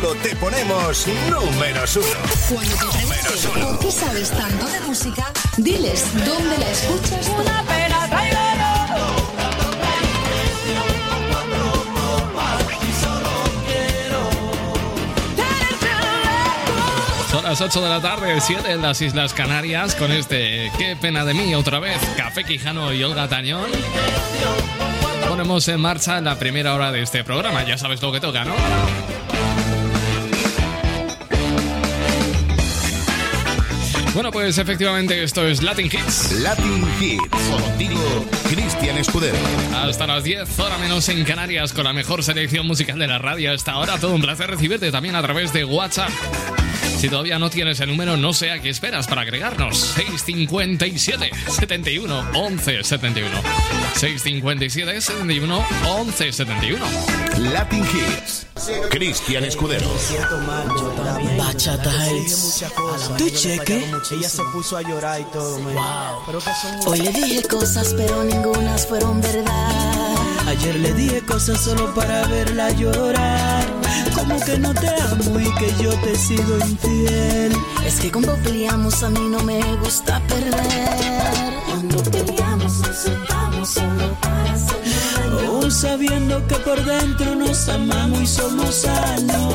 solo te ponemos números uno. Cuando te por qué sabes tanto de música, diles dónde la escuchas. Una pena Son las 8 de la tarde, 7 en las Islas Canarias, con este Qué pena de mí otra vez, Café Quijano y Olga Tañón. Ponemos en marcha la primera hora de este programa, ya sabes lo que toca, ¿no? Bueno, pues efectivamente esto es Latin Hits. Latin Hits, contigo Cristian Escudero. Hasta las 10, hora menos en Canarias, con la mejor selección musical de la radio. Hasta ahora todo un placer recibirte también a través de WhatsApp. Si todavía no tienes el número, no sé a qué esperas para agregarnos. 657 71 11 71. 657 71 11 71. Latin Hits. Cristian Escudero. Bachata Hits. ¿Tu cheque? Ella se puso a llorar y todo. Hoy le dije cosas, pero ningunas fueron verdad. Ayer le dije cosas solo para verla llorar. Como que no te amo y que yo te sigo infiel. Es que cuando peleamos a mí no me gusta perder. Cuando peleamos nos soltamos solo para hacer Aún sabiendo que por dentro nos amamos y somos sanos.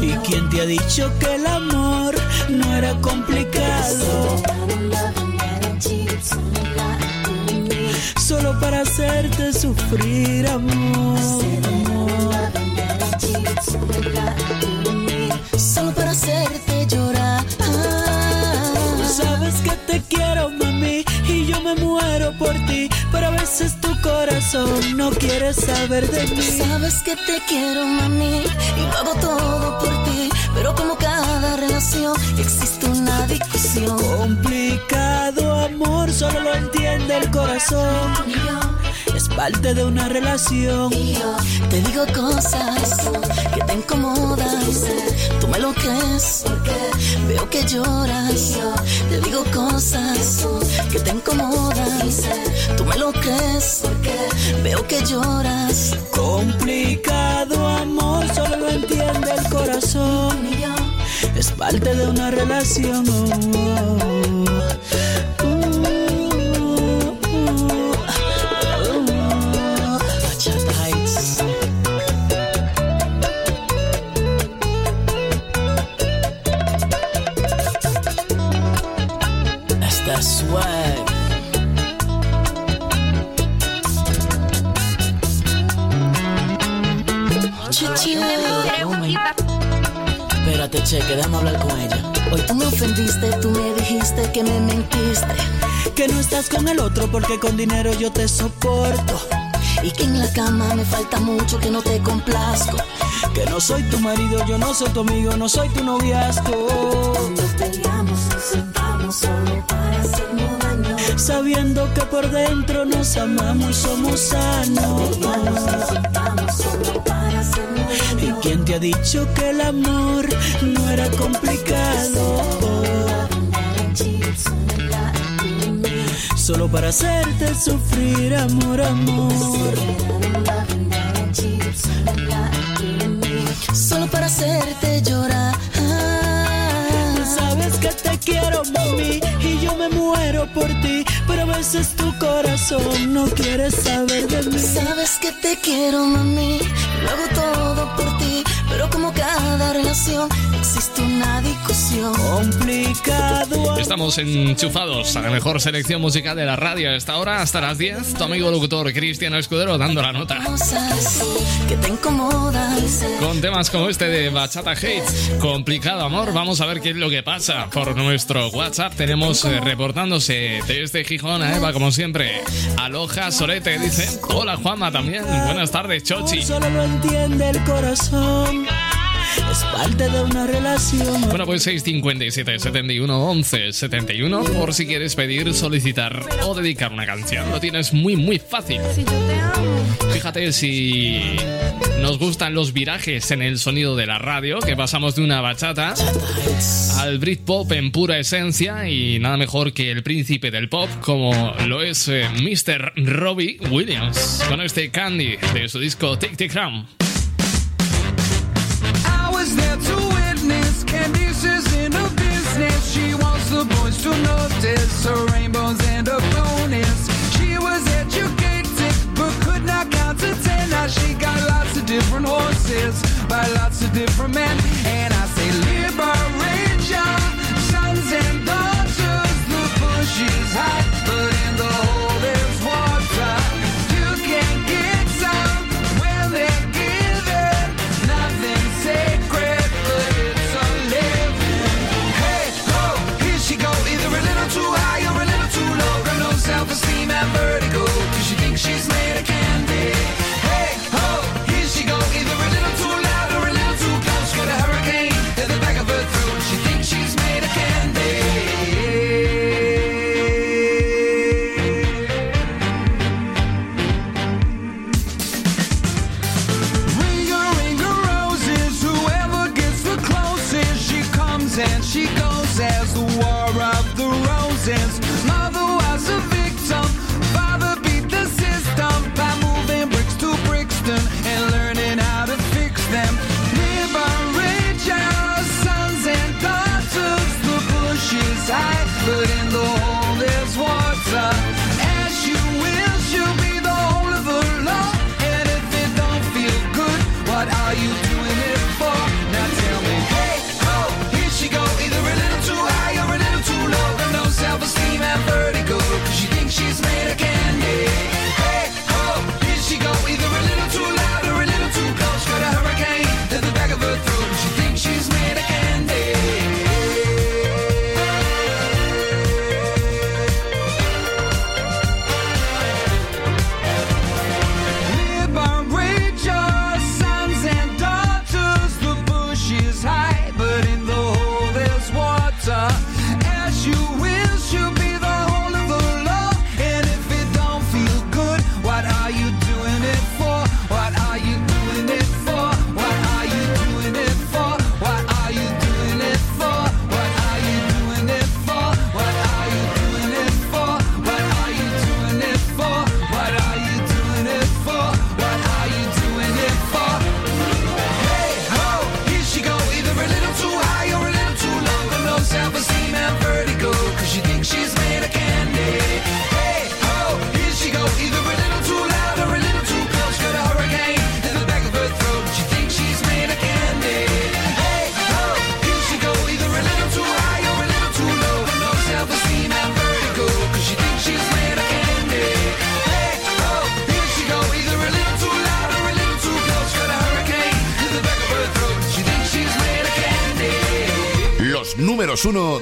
¿Y quién te ha dicho que el amor no era complicado? Solo para hacerte sufrir, amor. Solo para hacerte llorar. Sabes que te quiero, mami, y yo me muero por ti. Pero a veces tu corazón no quiere saber de mí. Sabes que te quiero, mami, y lo hago todo por ti. Pero como cada relación existe una discusión. Complicado amor, solo lo entiende el corazón. Es parte de una relación. y yo te digo cosas que te incomodan. Tú me lo crees porque veo que lloras. Te digo cosas que te incomodan. Tú me lo crees porque veo que lloras. Complicado amor, solo lo entiende el corazón. Es parte de una relación. Espérate, cheque, déjame hablar con ella. Hoy tú me ofendiste, tú me dijiste que me mentiste. Que no estás con el otro porque con dinero yo te soporto. Y que en la cama me falta mucho, que no te complazco. Que no soy tu marido, yo no soy tu amigo, no soy tu noviazgo. Cuando peleamos, nos sentamos solo para hacernos daño. Sabiendo que por dentro nos amamos y somos sanos. Sentamos solo para hacernos daño. ¿Y quién te ha dicho que el amor para hacerte sufrir, amor, amor. Solo para hacerte llorar. Sabes que te quiero, mami, y yo me muero por ti. Pero a veces tu corazón no quiere saber de mí. Sabes que te quiero, mami. Lo hago todo por ti. Pero como cada relación, existe una discusión. Complicado. Estamos enchufados a la mejor selección musical de la radio a esta hora, hasta las 10. Tu amigo locutor Cristiano Escudero dando la nota. Cosas que te incomodan. Con temas como este de Bachata Hate, complicado amor, vamos a ver qué es lo que pasa. Por nuestro WhatsApp tenemos eh, reportándose desde Gijón a Eva, como siempre. Aloha Solete dice, hola Juanma también, buenas tardes Chochi. Solo lo entiende el corazón. Es parte de una relación. Bueno, pues 657 71 11 71 por si quieres pedir, solicitar o dedicar una canción. Lo tienes muy, muy fácil. Fíjate si nos gustan los virajes en el sonido de la radio, que pasamos de una bachata al Britpop en pura esencia y nada mejor que el príncipe del pop como lo es eh, Mr. Robbie Williams con este Candy de su disco Tic Tic Ram. priestess, her rainbows and a bonus. She was educated, but could not count to ten. Now she got lots of different horses by lots of different men, and I say liberate.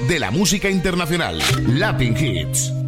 De la música internacional, Latin Hits.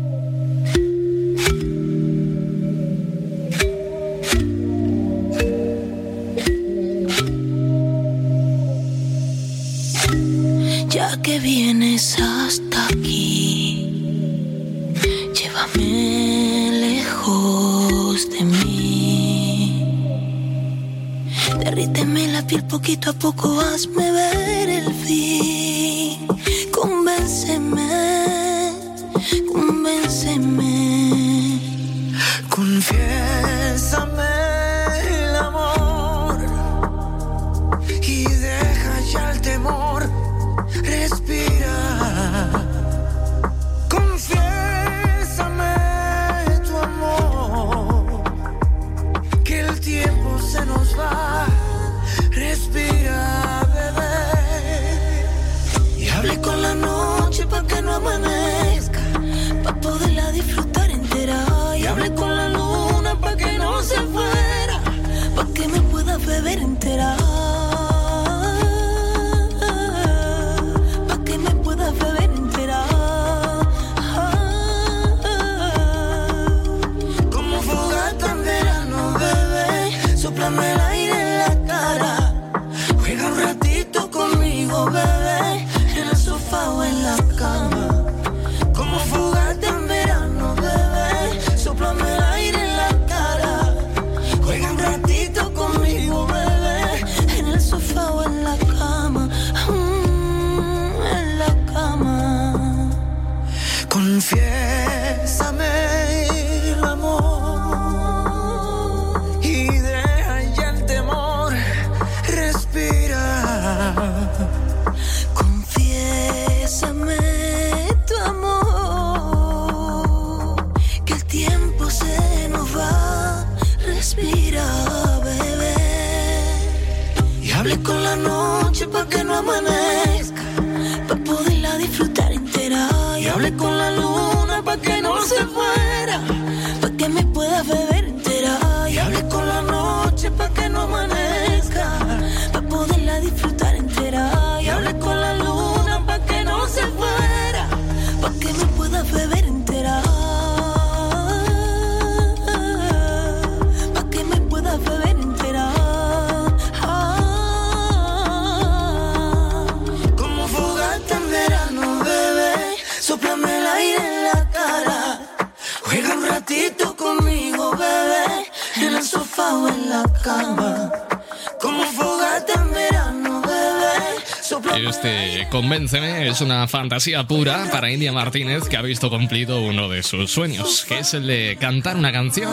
Convénceme es una fantasía pura para India Martínez que ha visto cumplido uno de sus sueños, que es el de cantar una canción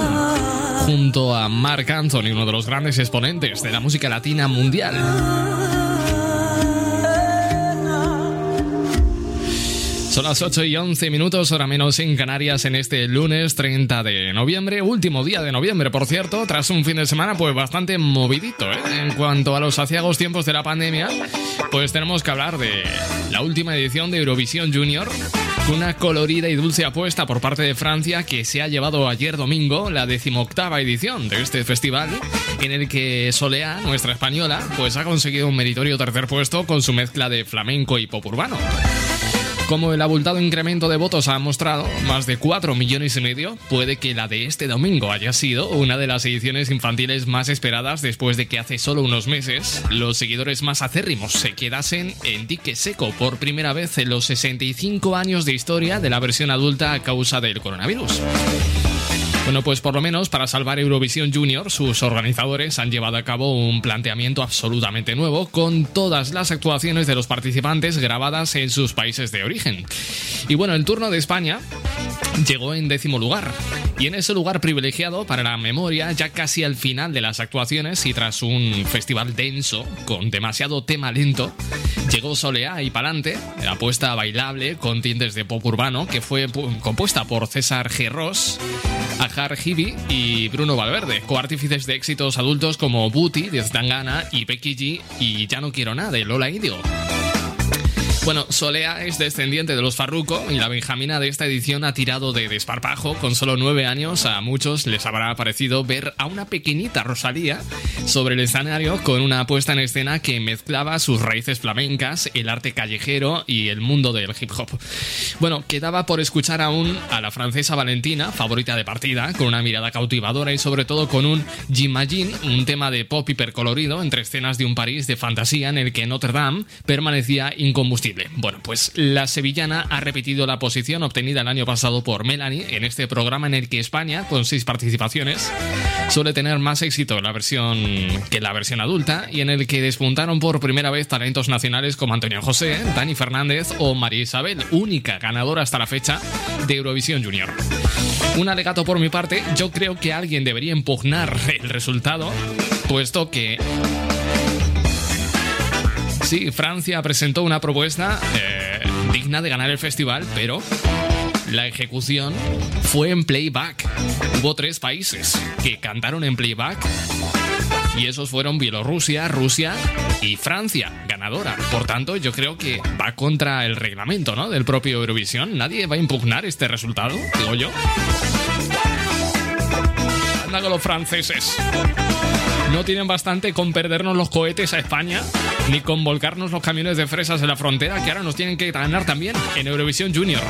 junto a Mark Anthony, uno de los grandes exponentes de la música latina mundial. Son las 8 y 11 minutos, hora menos en Canarias, en este lunes 30 de noviembre, último día de noviembre, por cierto, tras un fin de semana pues bastante movidito, ¿eh? En cuanto a los aciagos tiempos de la pandemia, pues tenemos que hablar de la última edición de Eurovisión Junior, una colorida y dulce apuesta por parte de Francia que se ha llevado ayer domingo la decimoctava edición de este festival, en el que Solea, nuestra española, pues ha conseguido un meritorio tercer puesto con su mezcla de flamenco y pop urbano. Como el abultado incremento de votos ha mostrado, más de 4 millones y medio, puede que la de este domingo haya sido una de las ediciones infantiles más esperadas después de que hace solo unos meses los seguidores más acérrimos se quedasen en dique seco por primera vez en los 65 años de historia de la versión adulta a causa del coronavirus. Bueno, pues por lo menos para salvar Eurovisión Junior, sus organizadores han llevado a cabo un planteamiento absolutamente nuevo con todas las actuaciones de los participantes grabadas en sus países de origen. Y bueno, el turno de España llegó en décimo lugar. Y en ese lugar privilegiado para la memoria, ya casi al final de las actuaciones y tras un festival denso con demasiado tema lento, llegó Soleá y Palante, la apuesta bailable con tintes de pop urbano que fue compuesta por César Gerros Y Bruno Valverde, coartífices de éxitos adultos como Booty de Zangana y Becky G y Ya no quiero nada de Lola Indio. Bueno, Solea es descendiente de los Farruco y la Benjamina de esta edición ha tirado de desparpajo. Con solo nueve años, a muchos les habrá parecido ver a una pequeñita Rosalía sobre el escenario con una puesta en escena que mezclaba sus raíces flamencas, el arte callejero y el mundo del hip hop. Bueno, quedaba por escuchar aún a la francesa Valentina, favorita de partida, con una mirada cautivadora y sobre todo con un J'imagine, un tema de pop hipercolorido entre escenas de un París de fantasía en el que Notre Dame permanecía incombustible. Bueno, pues la sevillana ha repetido la posición obtenida el año pasado por Melanie en este programa en el que España, con seis participaciones, suele tener más éxito la versión que la versión adulta y en el que despuntaron por primera vez talentos nacionales como Antonio José, Dani Fernández o María Isabel, única ganadora hasta la fecha de Eurovisión Junior. Un alegato por mi parte, yo creo que alguien debería impugnar el resultado, puesto que Sí, Francia presentó una propuesta eh, digna de ganar el festival, pero la ejecución fue en playback. Hubo tres países que cantaron en playback y esos fueron Bielorrusia, Rusia y Francia, ganadora. Por tanto, yo creo que va contra el reglamento ¿no? del propio Eurovisión. Nadie va a impugnar este resultado, digo yo. Anda con los franceses. No tienen bastante con perdernos los cohetes a España, ni con volcarnos los camiones de fresas en la frontera, que ahora nos tienen que ganar también en Eurovisión Junior.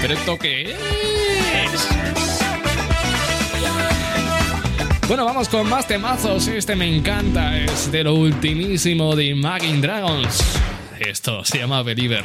¿Pero esto qué es? Bueno, vamos con más temazos. Este me encanta. Es de lo ultimísimo de Imagine Dragons. Esto se llama Believer.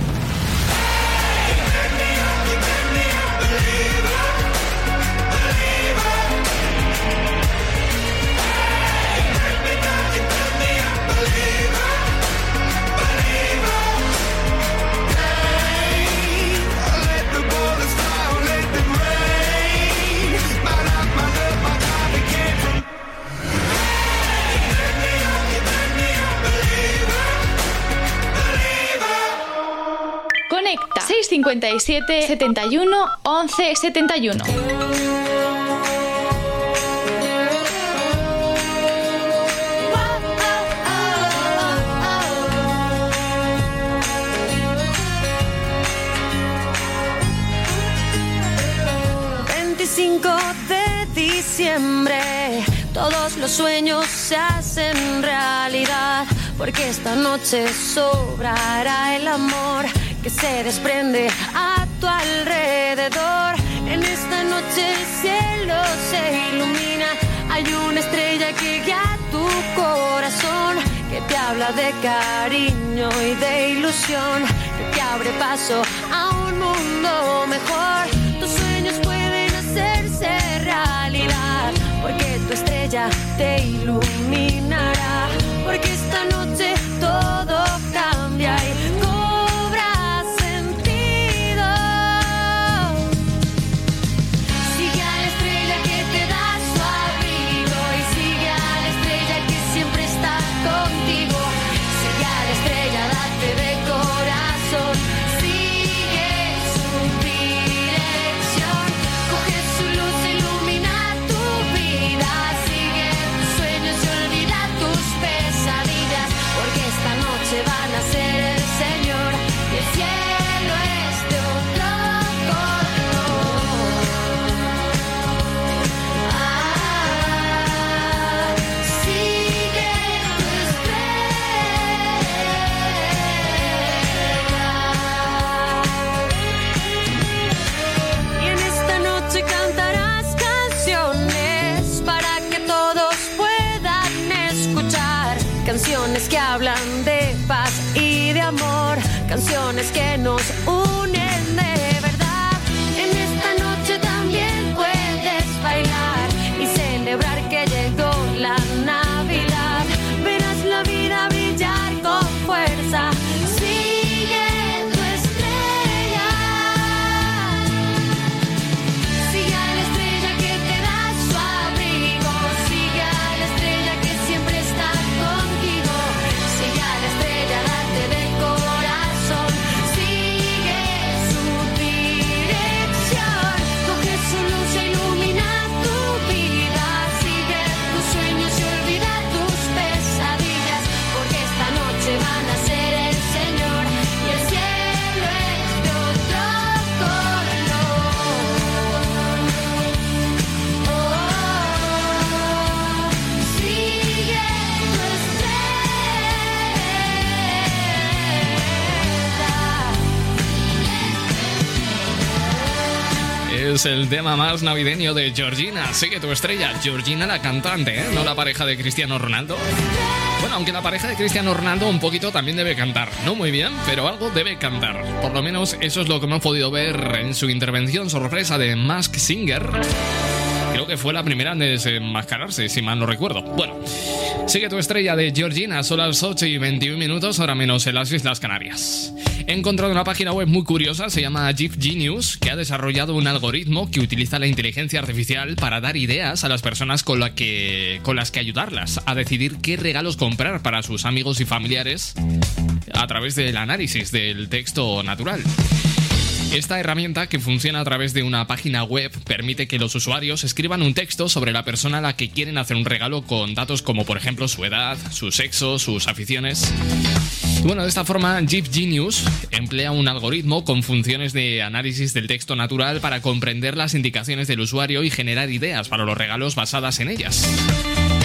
657 71 11 71. de diciembre, todos los sueños se hacen realidad, porque esta noche sobrará el amor que se desprende a tu alrededor. En esta noche el cielo se ilumina, hay una estrella que guía tu corazón, que te habla de cariño y de ilusión, que te abre paso a un mundo mejor. Tus sueños pueden hacerse realidad, porque tu estrella te iluminará, es el tema más navideño de Georgina. Sigue tu estrella, Georgina la cantante, ¿eh? no la pareja de Cristiano Ronaldo. Bueno, aunque la pareja de Cristiano Ronaldo un poquito también debe cantar. No muy bien, pero algo debe cantar. Por lo menos eso es lo que hemos podido ver en su intervención sorpresa de Mask Singer fue la primera en desenmascararse, si mal no recuerdo. Bueno, sigue tu estrella de Georgina, son las 8 y 21 minutos, ahora menos en las Islas Canarias. He encontrado una página web muy curiosa, se llama Jeep Genius, que ha desarrollado un algoritmo que utiliza la inteligencia artificial para dar ideas a las personas con, que, con las que ayudarlas a decidir qué regalos comprar para sus amigos y familiares a través del análisis del texto natural. Esta herramienta, que funciona a través de una página web, permite que los usuarios escriban un texto sobre la persona a la que quieren hacer un regalo con datos como por ejemplo su edad, su sexo, sus aficiones. Bueno, de esta forma, Jeep Genius emplea un algoritmo con funciones de análisis del texto natural para comprender las indicaciones del usuario y generar ideas para los regalos basadas en ellas.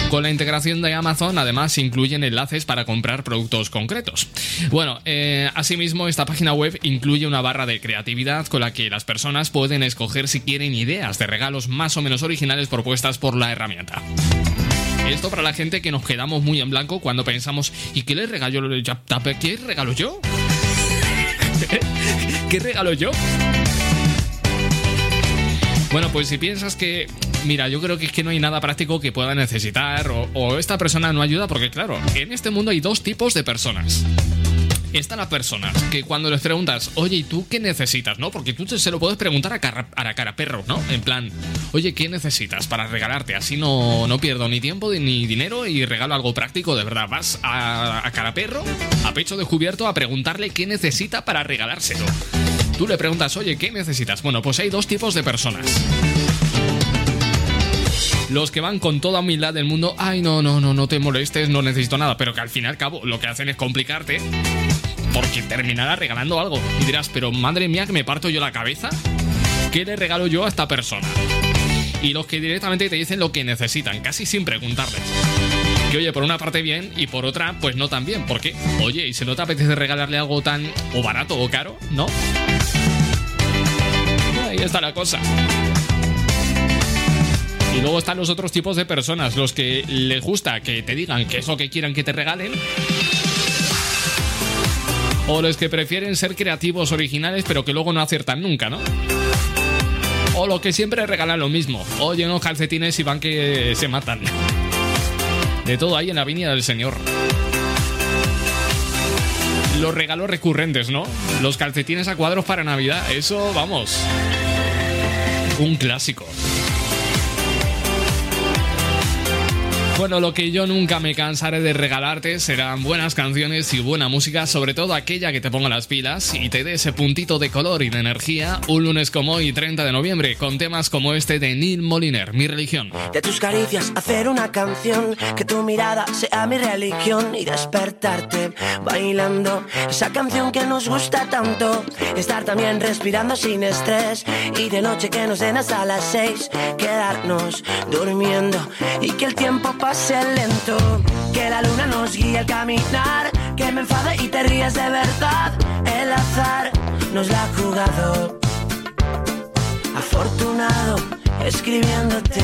Con la integración de Amazon, además, incluyen enlaces para comprar productos concretos. Bueno, eh, asimismo, esta página web incluye una barra de creatividad con la que las personas pueden escoger si quieren ideas de regalos más o menos originales propuestas por la herramienta. Esto para la gente que nos quedamos muy en blanco cuando pensamos, ¿y qué le regalo? ¿Qué regalo yo? ¿Qué regalo yo? Bueno, pues si piensas que, mira, yo creo que es que no hay nada práctico que pueda necesitar o, esta persona no ayuda, porque claro, en este mundo hay dos tipos de personas están las personas que cuando les preguntas, oye, ¿y tú qué necesitas? ¿No? Porque tú se lo puedes preguntar a cara, a cara perro, ¿no? En plan, oye, ¿qué necesitas para regalarte? Así no, no pierdo ni tiempo ni dinero y regalo algo práctico, de verdad. Vas a, a cara perro, a pecho descubierto, a preguntarle qué necesita para regalárselo. Tú le preguntas, oye, ¿qué necesitas? Bueno, pues hay dos tipos de personas. Los que van con toda humildad del mundo, ay, no, no, no, no te molestes, no necesito nada, pero que al fin y al cabo lo que hacen es complicarte porque terminará regalando algo. Y dirás, pero madre mía, que me parto yo la cabeza. ¿Qué le regalo yo a esta persona? Y los que directamente te dicen lo que necesitan, casi sin preguntarles. Que oye, por una parte bien y por otra, pues no tan bien. Porque, oye, ¿y si no te apetece regalarle algo tan o barato o caro? ¿No? Ahí está la cosa. Y luego están los otros tipos de personas, los que les gusta que te digan que es lo que quieran que te regalen. O los que prefieren ser creativos, originales, pero que luego no aciertan nunca, ¿no? O los que siempre regalan lo mismo. Oye, unos calcetines y van que se matan. De todo ahí en la viña del Señor los regalos recurrentes, ¿no? Los calcetines a cuadros para Navidad, eso, vamos, un clásico. Bueno, lo que yo nunca me cansaré de regalarte serán buenas canciones y buena música, sobre todo aquella que te ponga las pilas y te dé ese puntito de color y de energía un lunes como hoy, 30 de noviembre, con temas como este de Neil Moliner, Mi religión. De tus caricias hacer una canción, que tu mirada sea mi religión y despertarte bailando esa canción que nos gusta tanto. Estar también respirando sin estrés y de noche que nos den hasta las seis, quedarnos durmiendo y que el tiempo pase pase lento, que la luna nos guíe al caminar, que me enfade y te rías de verdad, el azar nos la ha jugado. Afortunado escribiéndote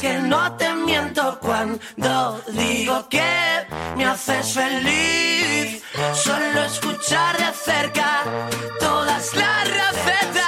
que no te miento cuando digo que me haces feliz. Solo escuchar de cerca todas las recetas.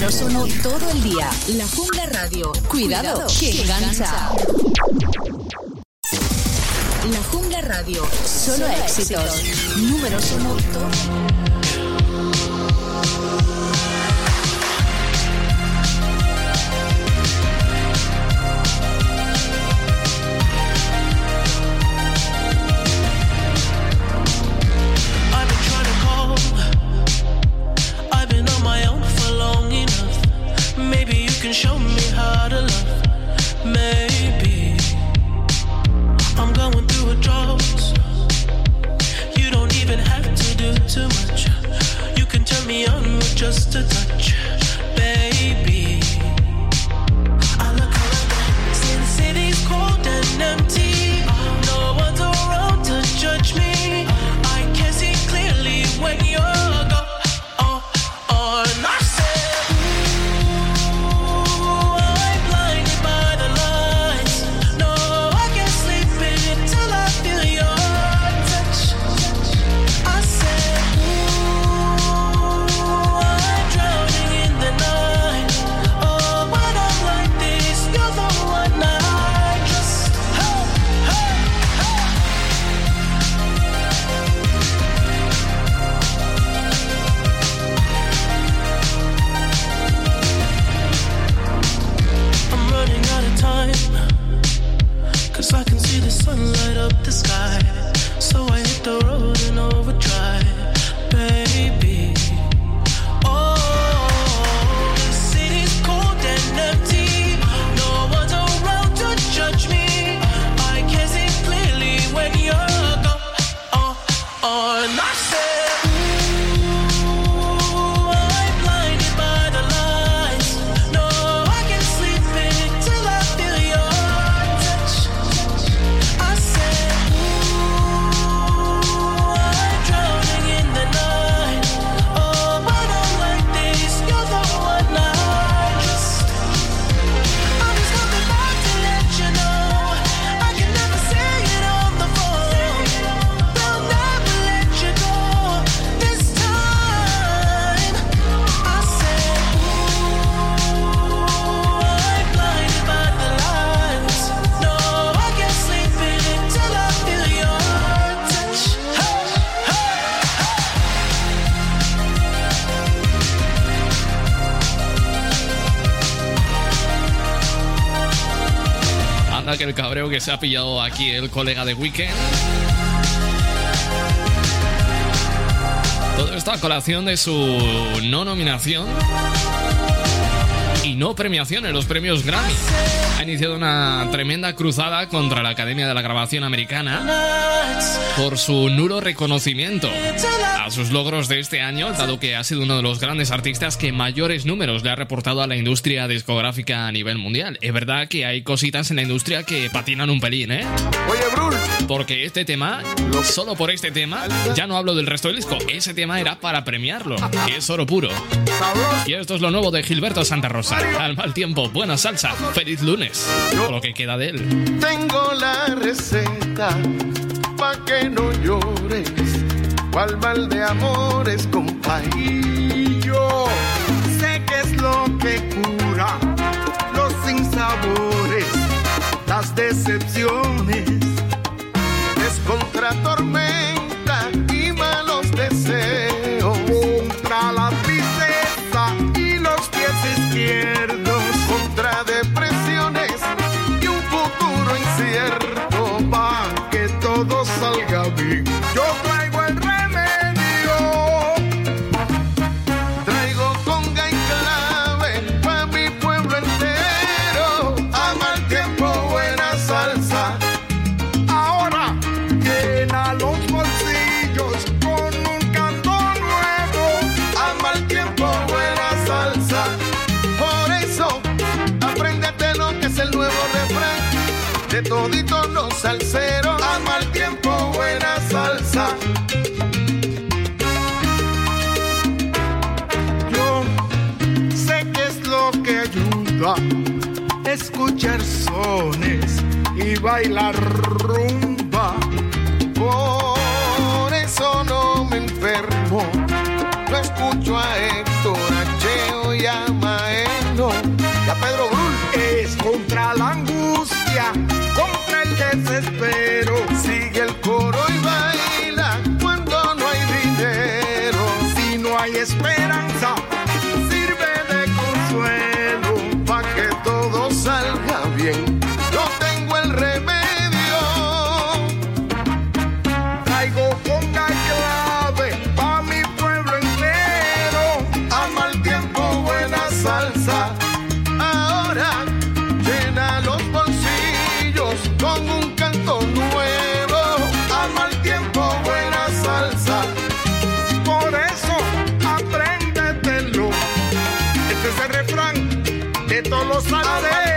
números uno todo el día. La Jungla Radio. Cuidado, que engancha. La Jungla Radio. Solo, éxitos. Números uno todo ha pillado aquí el colega de Weekend. Todo esto a colación de su no nominación y no premiación en los premios Grammy. Ha iniciado una tremenda cruzada contra la Academia de la Grabación Americana por su nulo reconocimiento a sus logros de este año, dado que ha sido uno de los grandes artistas que mayores números le ha reportado a la industria discográfica a nivel mundial. Es verdad que hay cositas en la industria que patinan un pelín, ¿eh? Oye, Brul. Porque este tema, solo por este tema, ya no hablo del resto del disco, ese tema era para premiarlo, que es oro puro. Y esto es lo nuevo de Gilberto Santa Rosa. Al mal tiempo, buena salsa, feliz lunes. O lo que queda de él. Tengo la receta pa' que no llores. Cual mal de amores, compa. Y yo sé que es lo que cura los sinsabores, las decepciones. Es contra escuchar sones y bailar rumba. Por eso no me enfermo. No escucho a Héctor, a Cheo y a Maelo. Y Pedro Brul es contra la angustia, contra el desespero. Sigue el coro Este es el refrán de todos los salseros.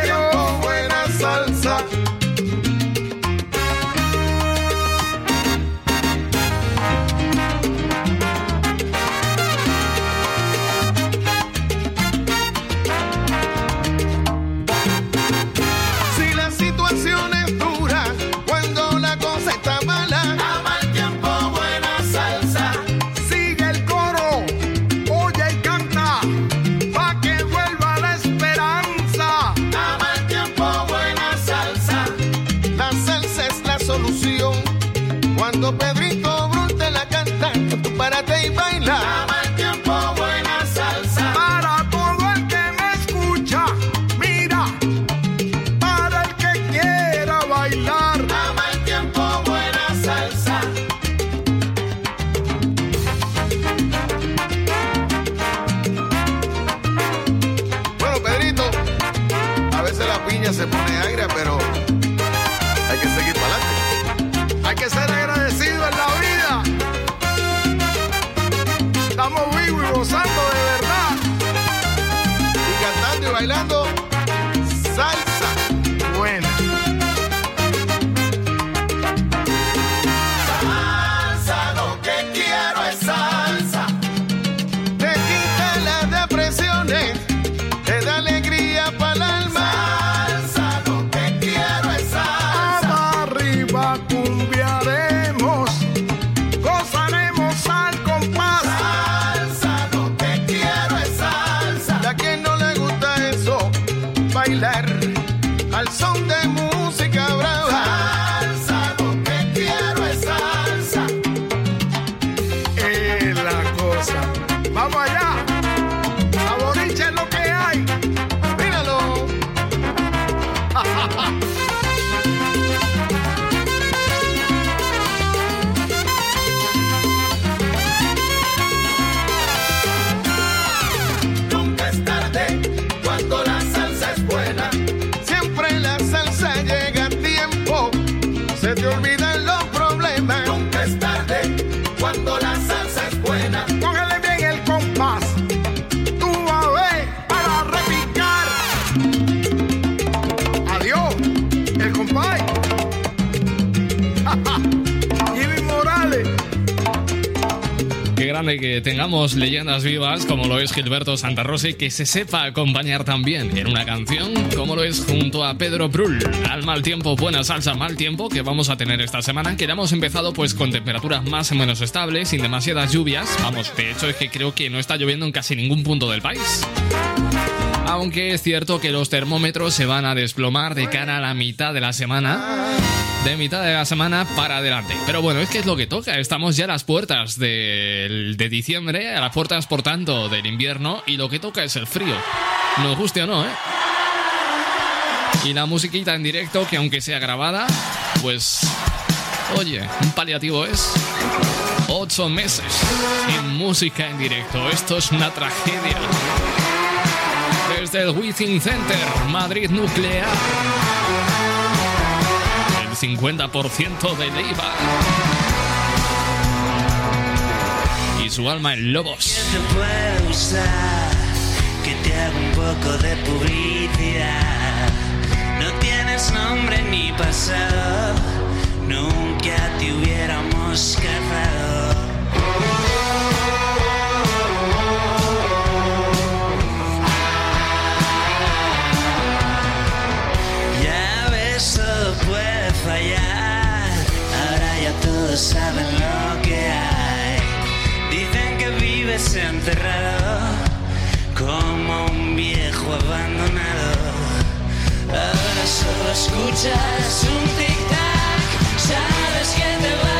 Como lo es Gilberto Santa Rosa y que se sepa acompañar también en una canción como lo es junto a Pedro Brul. Al mal tiempo, buena salsa, mal tiempo que vamos a tener esta semana, que ya hemos empezado pues con temperaturas más o menos estables, sin demasiadas lluvias. Vamos, de hecho es que creo que no está lloviendo en casi ningún punto del país. Aunque es cierto que los termómetros se van a desplomar de cara a la mitad de la semana. De mitad de la semana para adelante. Pero bueno, es que es lo que toca. Estamos ya a las puertas del- de, diciembre, a las puertas, por tanto, del invierno. Y lo que toca es el frío. Nos guste o no, ¿eh? Y la musiquita en directo, que aunque sea grabada, pues. Oye, un paliativo es. Ocho meses sin música en directo. Esto es una tragedia desde el Within Center, Madrid Nuclear. El 50% de Leiva. Y su alma en lobos. te puedo usar, que te haga un poco de publicidad. No tienes nombre ni pasado, nunca te hubiéramos casado. Todos saben lo que hay. Dicen que vives enterrado como un viejo abandonado. Ahora solo escuchas un tic-tac, sabes que te va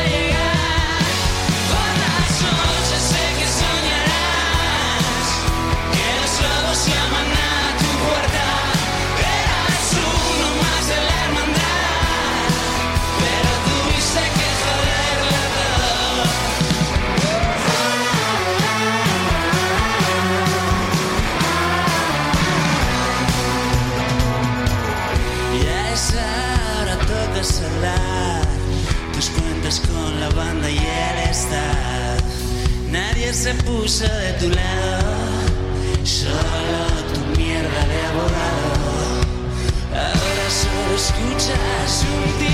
se puso de tu lado, solo tu mierda de abogado. Ahora solo escuchas un tic-tac,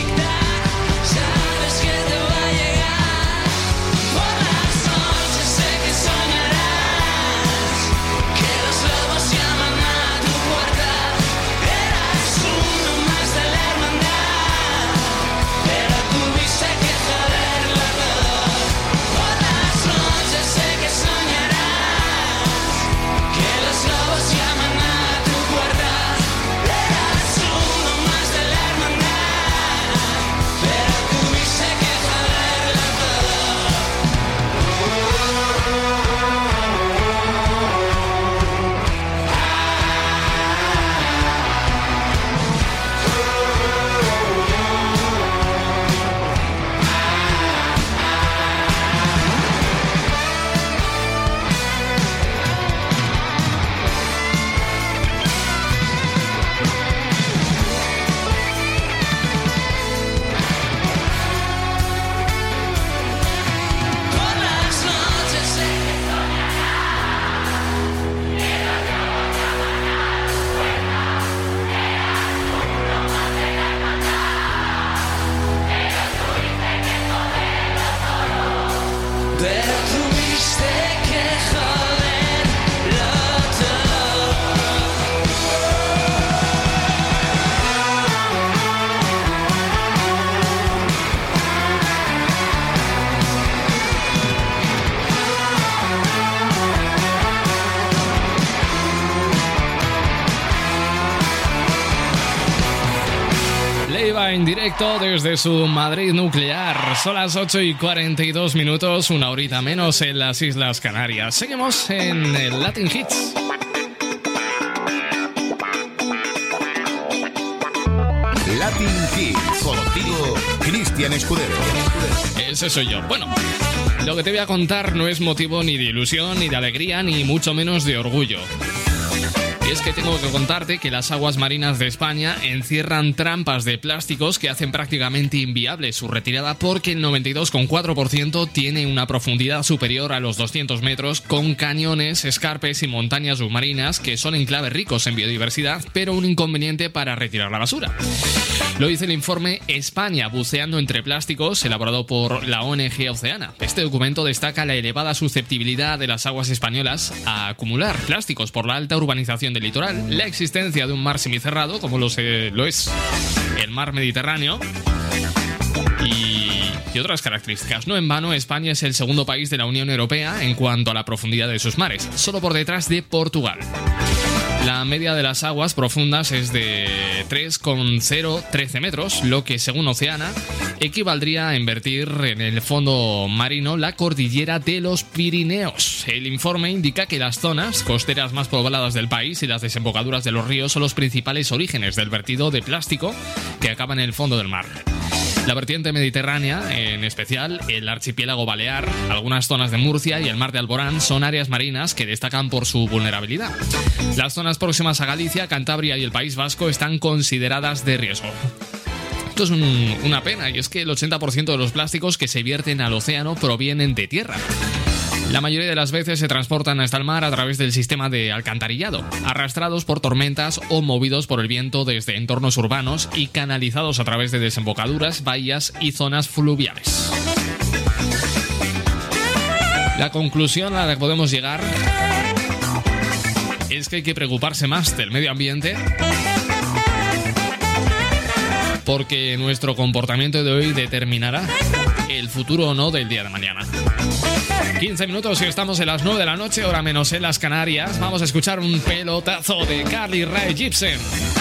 directo desde su Madrid nuclear. Son las 8 y 42 minutos, una horita menos en las Islas Canarias. Seguimos en el Latin Hits. Latin Hits. Contigo, Cristian Escudero. Ese soy yo. Bueno, lo que te voy a contar no es motivo ni de ilusión, ni de alegría, ni mucho menos de orgullo. Es que tengo que contarte que las aguas marinas de España encierran trampas de plásticos que hacen prácticamente inviable su retirada porque el 92,4% tiene una profundidad superior a los 200 metros con cañones, escarpes y montañas submarinas que son enclaves ricos en biodiversidad, pero un inconveniente para retirar la basura. Lo dice el informe España buceando entre plásticos elaborado por la ONG Oceana. Este documento destaca la elevada susceptibilidad de las aguas españolas a acumular plásticos por la alta urbanización litoral, la existencia de un mar semicerrado como lo, lo es el mar Mediterráneo y otras características. No en vano, España es el segundo país de la Unión Europea en cuanto a la profundidad de sus mares, solo por detrás de Portugal. La media de las aguas profundas es de 3,013 metros, lo que según Oceana equivaldría a invertir en el fondo marino la cordillera de los Pirineos. El informe indica que las zonas costeras más pobladas del país y las desembocaduras de los ríos son los principales orígenes del vertido de plástico que acaba en el fondo del mar. La vertiente mediterránea, en especial el archipiélago balear, algunas zonas de Murcia y el mar de Alborán son áreas marinas que destacan por su vulnerabilidad. Las zonas próximas a Galicia, Cantabria y el País Vasco están consideradas de riesgo. Esto es un- una pena y es que el 80% de los plásticos que se vierten al océano provienen de tierra. La mayoría de las veces se transportan hasta el mar a través del sistema de alcantarillado, arrastrados por tormentas o movidos por el viento desde entornos urbanos y canalizados a través de desembocaduras, bahías y zonas fluviales. La conclusión a la que podemos llegar es que hay que preocuparse más del medio ambiente porque nuestro comportamiento de hoy determinará el futuro o no del día de mañana. 15 minutos y estamos en las 9 de la noche, hora menos en las Canarias. Vamos a escuchar un pelotazo de Carly Rae Jepsen.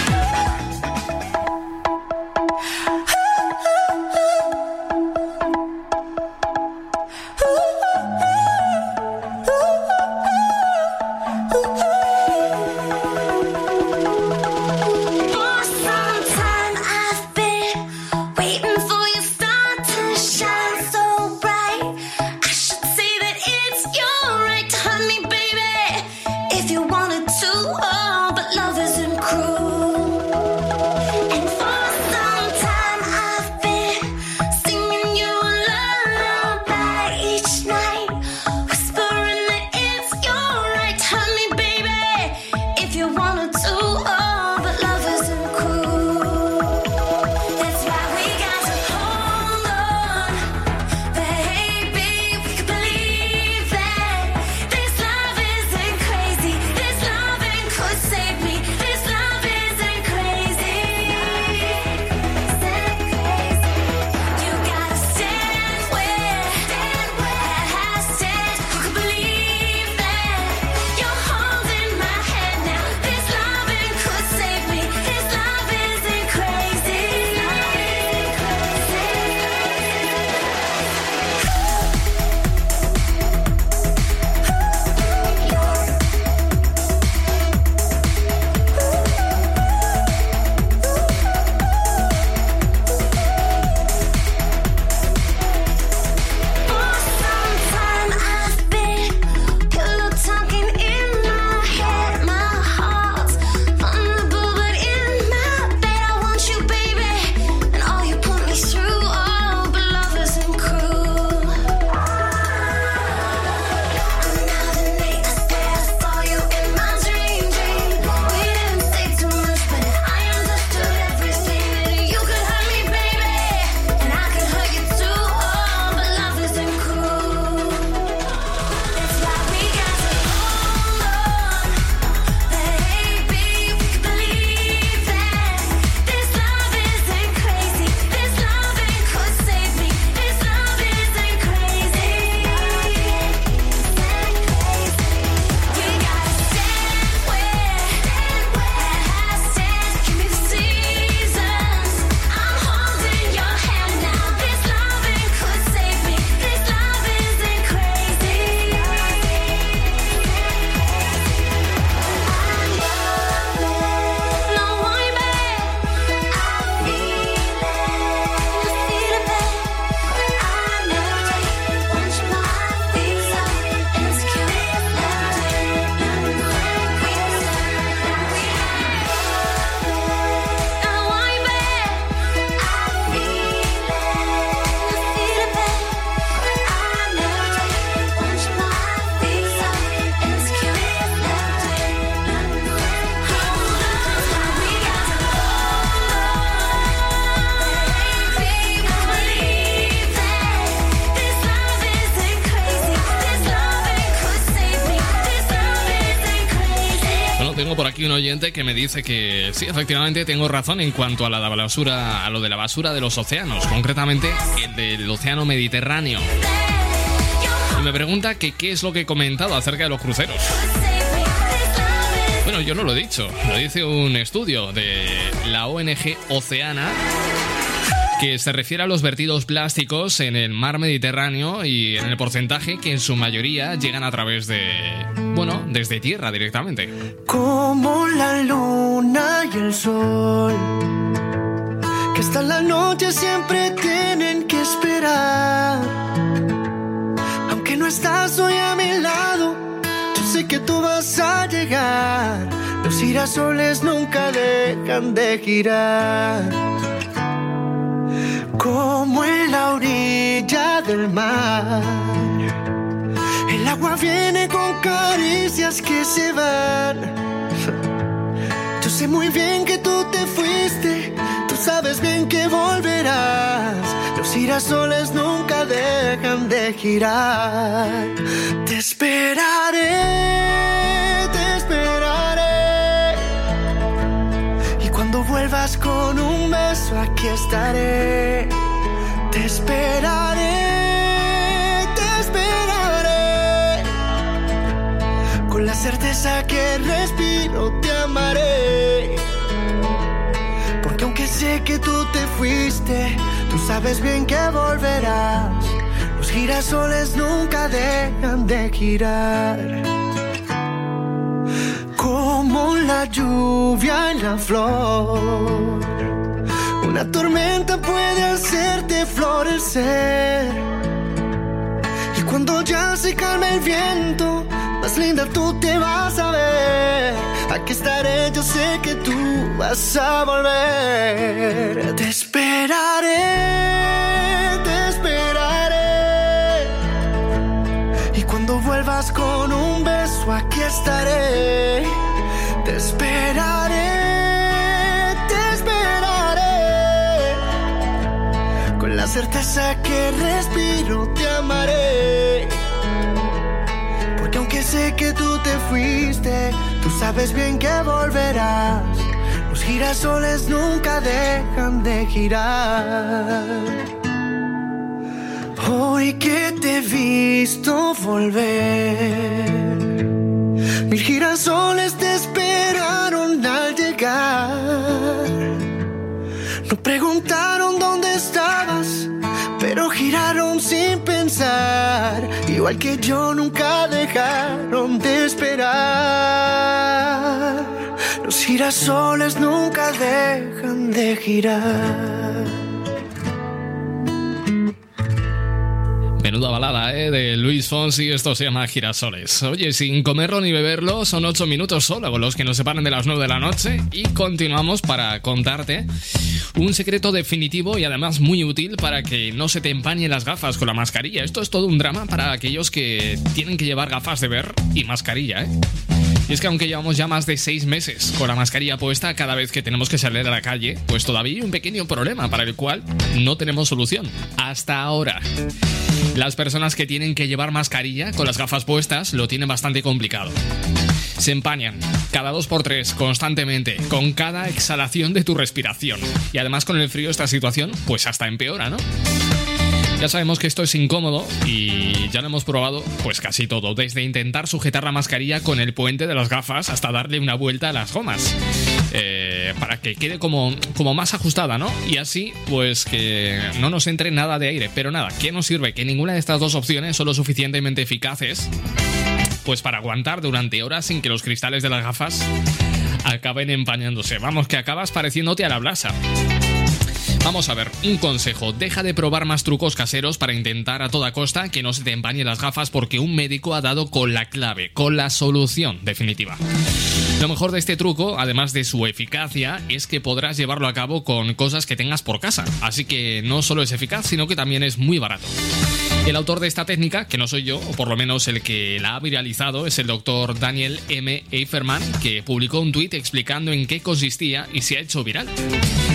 Que me dice que sí, efectivamente tengo razón en cuanto a la basura, a lo de la basura de los océanos, concretamente el del océano Mediterráneo. Me pregunta que qué es lo que he comentado acerca de los cruceros. Bueno, yo no lo he dicho, lo dice un estudio de la ONG Oceana que se refiere a los vertidos plásticos en el mar Mediterráneo y en el porcentaje que en su mayoría llegan a través de, bueno, desde tierra directamente. Como la luna y el sol, que hasta la noche siempre tienen que esperar. Aunque no estás hoy a mi lado, yo sé que tú vas a llegar. Los girasoles nunca dejan de girar. Como en la orilla del mar. El agua viene con caricias que se van. Yo sé muy bien que tú te fuiste, tú sabes bien que volverás. Los girasoles nunca dejan de girar. Te esperaré, con un beso, aquí estaré. Te esperaré, te esperaré. Con la certeza que respiro, te amaré. Porque aunque sé que tú te fuiste, tú sabes bien que volverás. Los girasoles nunca dejan de girar. Como la lluvia en la flor. Una tormenta puede hacerte florecer. Y cuando ya se calme el viento, más linda tú te vas a ver. Aquí estaré, yo sé que tú vas a volver. Te esperaré, te esperaré. Y cuando vuelvas con un beso, aquí estaré. Te esperaré, te esperaré. Con la certeza que respiro, te amaré. Porque aunque sé que tú te fuiste, tú sabes bien que volverás. Los girasoles nunca dejan de girar. Hoy que te he visto volver, mil girasoles te No preguntaron dónde estabas, pero giraron sin pensar. Igual que yo nunca dejaron de esperar. Los girasoles nunca dejan de girar. Menuda balada, ¿eh? De Luis Fonsi, esto se llama Girasoles. Oye, sin comerlo ni beberlo, son ocho minutos solo los que nos separan de las 9 de la noche y continuamos para contarte un secreto definitivo y además muy útil para que no se te empañen las gafas con la mascarilla. Esto es todo un drama para aquellos que tienen que llevar gafas de ver y mascarilla, ¿eh? Y es que aunque llevamos ya más de seis meses con la mascarilla puesta cada vez que tenemos que salir a la calle, pues todavía hay un pequeño problema para el cual no tenemos solución. Hasta ahora. Las personas que tienen que llevar mascarilla con las gafas puestas lo tienen bastante complicado. Se empañan cada dos por tres constantemente con cada exhalación de tu respiración. Y además con el frío esta situación pues hasta empeora, ¿no? Ya sabemos que esto es incómodo y ya lo hemos probado pues casi todo, desde intentar sujetar la mascarilla con el puente de las gafas hasta darle una vuelta a las gomas. Eh, para que quede como, como más ajustada, ¿no? Y así pues que no nos entre nada de aire. Pero nada, ¿qué nos sirve? Que ninguna de estas dos opciones son lo suficientemente eficaces pues para aguantar durante horas sin que los cristales de las gafas acaben empañándose. Vamos, que acabas pareciéndote a la blasa. Vamos a ver, un consejo, deja de probar más trucos caseros para intentar a toda costa que no se te empañen las gafas porque un médico ha dado con la clave, con la solución definitiva. Lo mejor de este truco, además de su eficacia, es que podrás llevarlo a cabo con cosas que tengas por casa, así que no solo es eficaz, sino que también es muy barato. El autor de esta técnica, que no soy yo, o por lo menos el que la ha viralizado, es el doctor Daniel M. Eiferman, que publicó un tuit explicando en qué consistía y se ha hecho viral.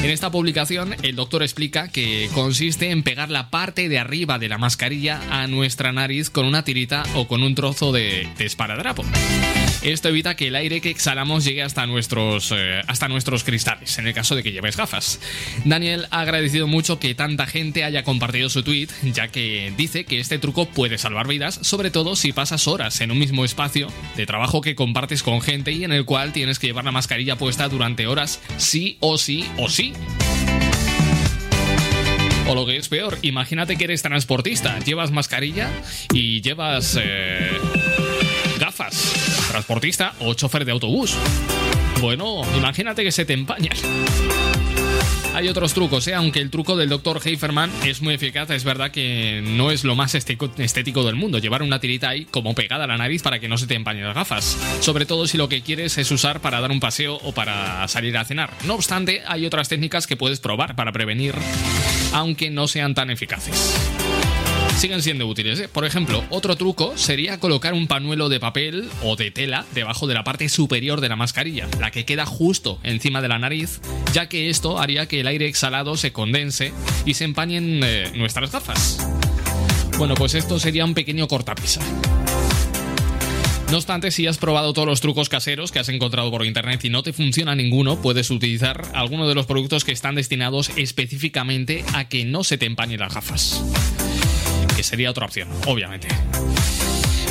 En esta publicación, el doctor explica que consiste en pegar la parte de arriba de la mascarilla a nuestra nariz con una tirita o con un trozo de, de esparadrapo. Esto evita que el aire que exhalamos llegue hasta nuestros, eh, hasta nuestros cristales, en el caso de que lleves gafas. Daniel ha agradecido mucho que tanta gente haya compartido su tweet, ya que dice que este truco puede salvar vidas, sobre todo si pasas horas en un mismo espacio de trabajo que compartes con gente y en el cual tienes que llevar la mascarilla puesta durante horas, sí o sí o sí. O lo que es peor, imagínate que eres transportista, llevas mascarilla y llevas eh, gafas, transportista o chofer de autobús. Bueno, imagínate que se te empañan. Hay otros trucos, ¿eh? aunque el truco del Dr. Heiferman es muy eficaz, es verdad que no es lo más estético del mundo, llevar una tirita ahí como pegada a la nariz para que no se te empañen las gafas, sobre todo si lo que quieres es usar para dar un paseo o para salir a cenar. No obstante, hay otras técnicas que puedes probar para prevenir, aunque no sean tan eficaces siguen siendo útiles. ¿eh? Por ejemplo, otro truco sería colocar un pañuelo de papel o de tela debajo de la parte superior de la mascarilla, la que queda justo encima de la nariz, ya que esto haría que el aire exhalado se condense y se empañen eh, nuestras gafas. Bueno, pues esto sería un pequeño cortapisa. No obstante, si has probado todos los trucos caseros que has encontrado por internet y no te funciona ninguno, puedes utilizar alguno de los productos que están destinados específicamente a que no se te empañen las gafas sería otra opción, obviamente.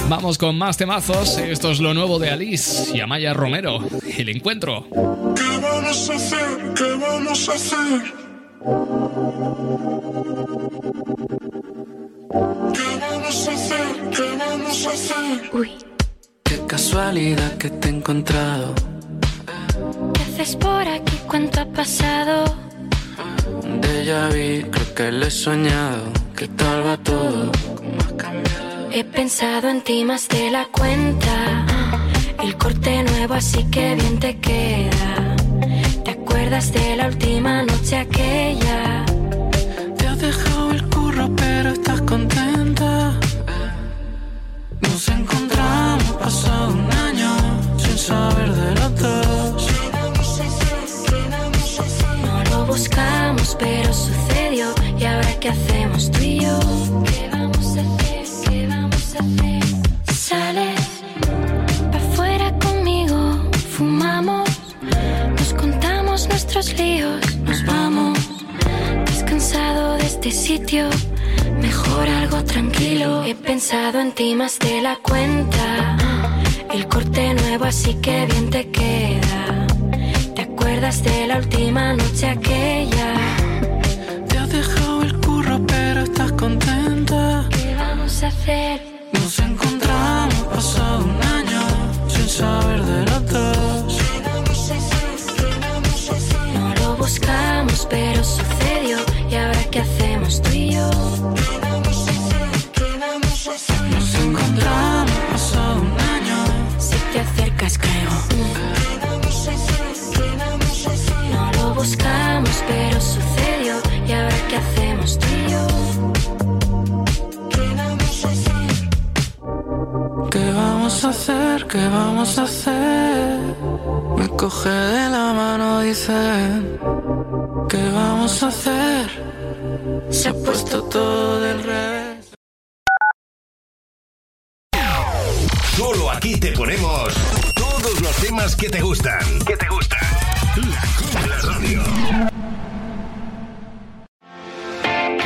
Vamos con más temazos. Esto es lo nuevo de Alice y Amaya Romero. El encuentro. ¿Qué vamos a hacer? ¿Qué vamos a hacer? ¿Qué vamos a hacer? ¿Qué vamos a hacer? Uy, Qué casualidad que te he encontrado. ¿qué haces por aquí? ¿Cuánto ha pasado? De ya vi, creo que lo he soñado. ¿Qué tal va todo? He pensado en ti más de la cuenta. El corte nuevo, así que bien te queda. ¿Te acuerdas de la última noche aquella? Te has dejado el curro, pero estás contenta. Nos encontramos pasado un año sin saber de los buscamos, pero sucedió. ¿Y ahora qué hacemos tú y yo? ¿Qué vamos a hacer? ¿Qué vamos a hacer? Sales pa' afuera conmigo, fumamos, nos contamos nuestros líos, nos vamos. Descansado de este sitio, mejor algo tranquilo. He pensado en ti más de la cuenta. El corte nuevo, así que bien te queda. ¿Te acuerdas de la última noche aquella? Te has dejado el curro, pero estás contenta. ¿Qué vamos a hacer? Nos encontramos pasado un año sin saber de los dos. No lo buscamos, pero sucedió. ¿Y ahora qué hacemos tú y yo? Nos encontramos pasado un año. Si te acercas, creo. Buscamos, pero sucedió. ¿Y ahora qué hacemos tú y yo? ¿Qué vamos a hacer? ¿Qué vamos a hacer? Me coge de la mano, dice. ¿Qué vamos a hacer? Se ha puesto todo del revés. Solo aquí te ponemos todos los temas que te gustan. Que te gustan. La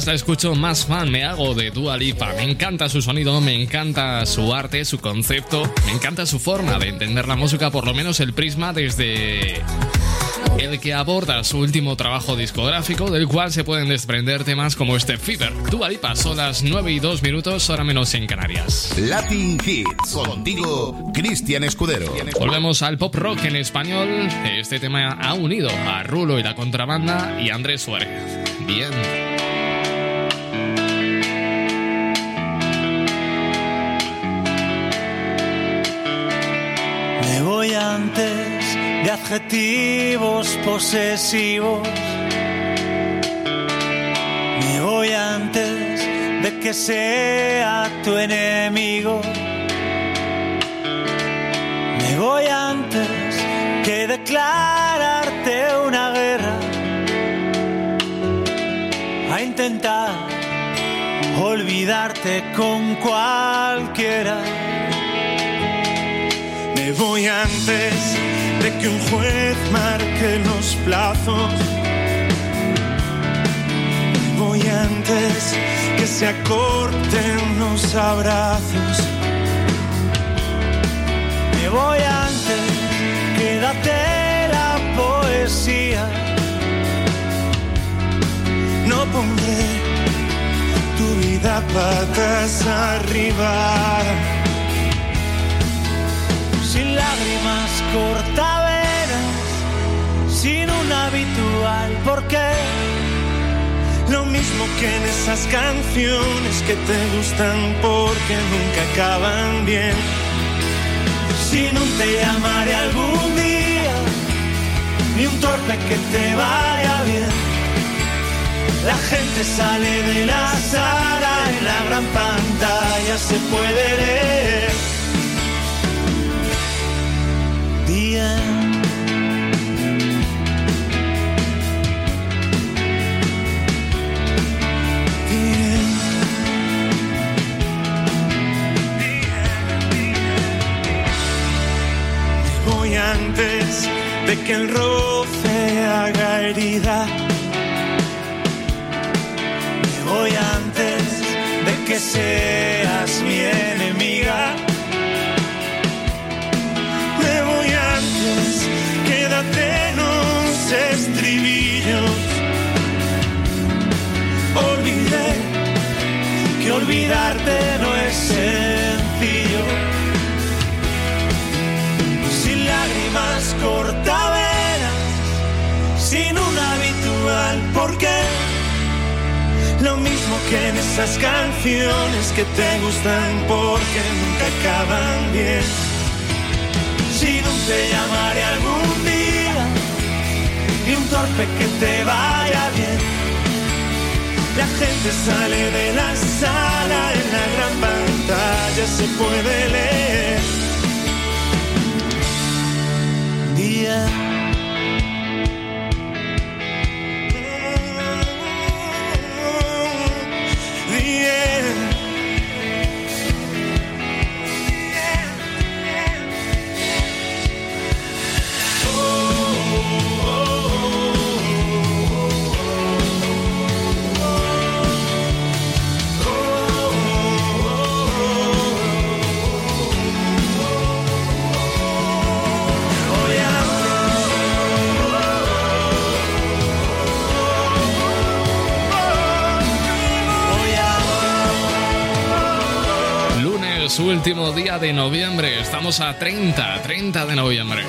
más la escucho, más fan me hago de Dua Lipa. Me encanta su sonido, me encanta su arte, su concepto, me encanta su forma de entender la música, por lo menos el prisma desde el que aborda su último trabajo discográfico, del cual se pueden desprender temas como este Fever. Dua Lipa, son las 9 y 2 minutos, ahora menos en Canarias. Latin Hits. Contigo, Cristian Escudero. Volvemos al pop rock en español. Este tema ha unido a Rulo y la contrabanda y Andrés Suárez. Bien. Me voy antes de adjetivos posesivos. Me voy antes de que sea tu enemigo. Me voy antes que declararte una guerra. A intentar olvidarte con cualquiera. Me voy antes de que un juez marque los plazos. Me voy antes que se acorten los abrazos. Me voy antes, quédate la poesía. No pondré tu vida patas arriba. Sin lágrimas cortaveras, sin un habitual porqué. Lo mismo que en esas canciones que te gustan porque nunca acaban bien. Si no te llamaré algún día, ni un torpe que te vaya bien. La gente sale de la sala, en la gran pantalla se puede leer. Voy antes de que el roce haga herida. Me voy antes de que seas mi enemiga. Quédate en los estribillos. Olvidé que olvidarte no es sencillo. Sin lágrimas cortaveras, sin un habitual porqué. Lo mismo que en esas canciones que te gustan porque nunca acaban bien. Si no te llamaré algún día, ni un torpe que te vaya bien. La gente sale de la sala, en la gran pantalla se puede leer. Día. Último día de noviembre. Estamos a 30, 30 de noviembre.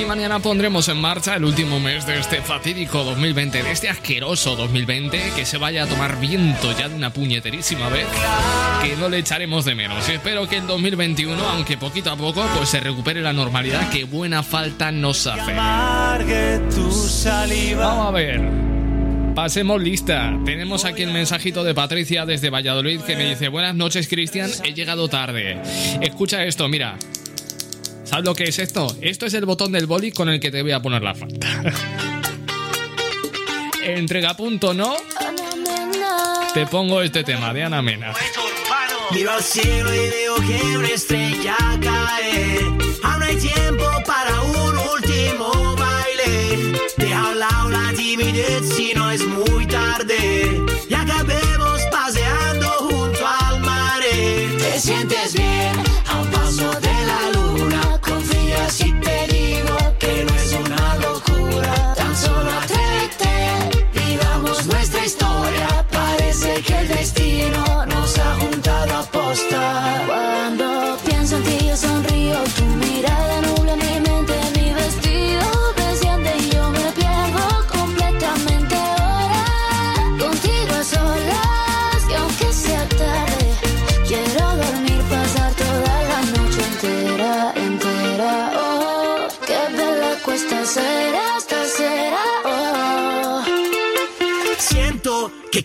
Y mañana pondremos en marcha el último mes de este fatídico 2020, de este asqueroso 2020, que se vaya a tomar viento ya de una puñeterísima vez, que no le echaremos de menos. Y espero que el 2021, aunque poquito a poco, pues se recupere la normalidad que buena falta nos hace. Vamos a ver. Pasemos lista. Tenemos aquí el mensajito de Patricia desde Valladolid que me dice, buenas noches Cristian, he llegado tarde. Escucha esto, mira. ¿Sabes lo que es esto? Esto es el botón del boli con el que te voy a poner la falta. Entrega punto, ¿no? Te pongo este tema de Ana Mena. Miro al cielo y veo que una estrella cae. Aún tiempo para un último timp teha laula tiimitööd, siin oleks muid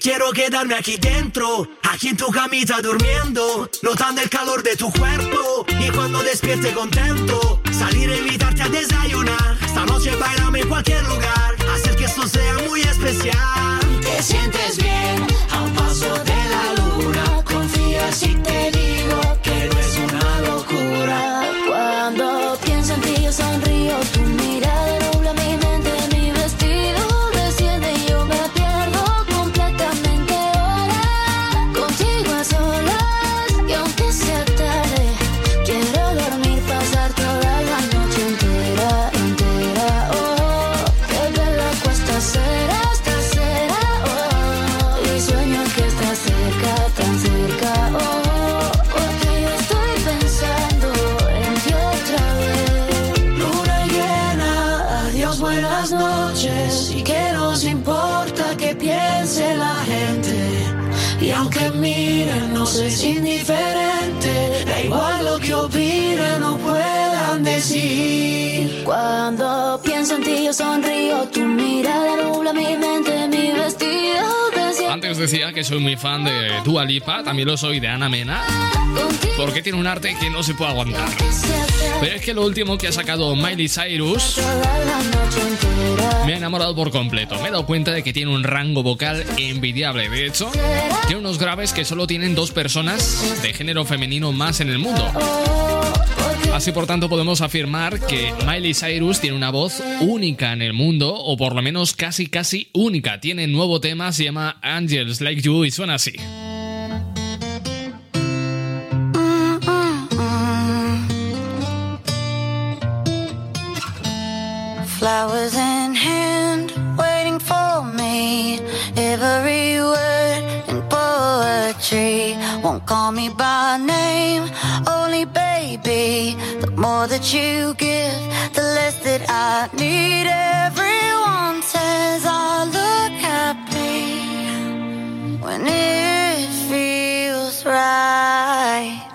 quiero quedarme aquí dentro, aquí en tu camita durmiendo, notando el calor de tu cuerpo y cuando despierte contento, salir a invitarte a desayunar. Esta noche bailame en cualquier lugar, hacer que esto sea muy especial. Te sientes bien a un paso de la luna, confía si te digo soy indiferente. Da igual lo que opinen o puedan decir. Cuando pienso en ti yo sonrío, tu mirada nubla mi mente, decía que soy muy fan de Dua Lipa, también lo soy de Ana Mena, porque tiene un arte que no se puede aguantar. Pero es que lo último que ha sacado Miley Cyrus me ha enamorado por completo. Me he dado cuenta de que tiene un rango vocal envidiable. De hecho, tiene unos graves que solo tienen dos personas de género femenino más en el mundo. Así por tanto podemos afirmar que Miley Cyrus tiene una voz única en el mundo, o por lo menos casi casi única. Tiene nuevo tema, se llama Angels Like You y suena así. Flowers in hand, waiting for me. Every word in poetry won't call me by name, only baby. The more that you give, the less that I need. Everyone says I look happy when it feels right.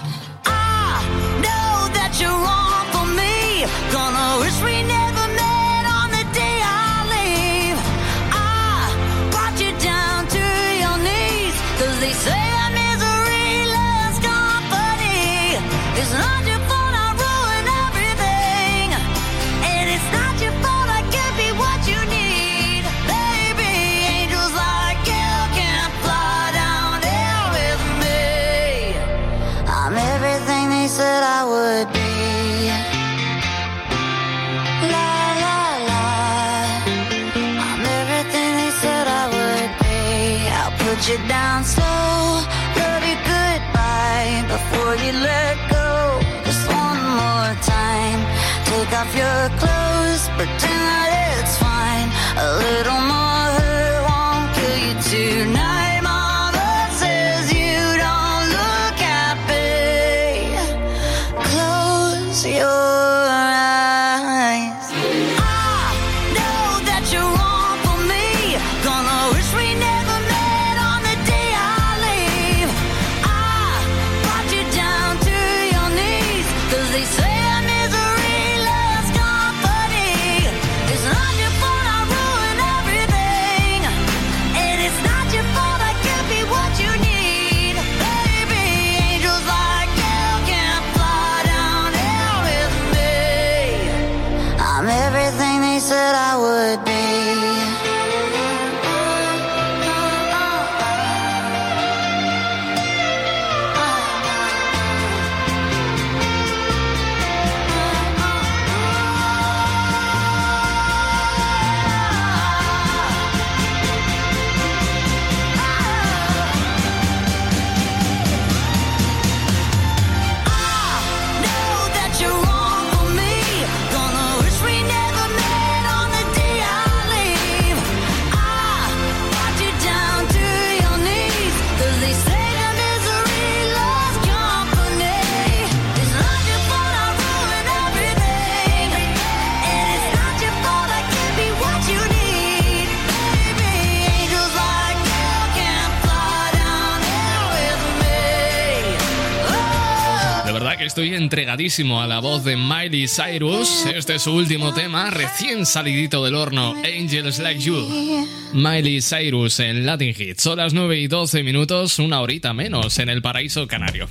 A la voz de Miley Cyrus. Este es su último tema, recién salidito del horno, Angels Like You. Miley Cyrus en Latin Hits. Son las 9 y 12 minutos, una horita menos en el paraíso canario.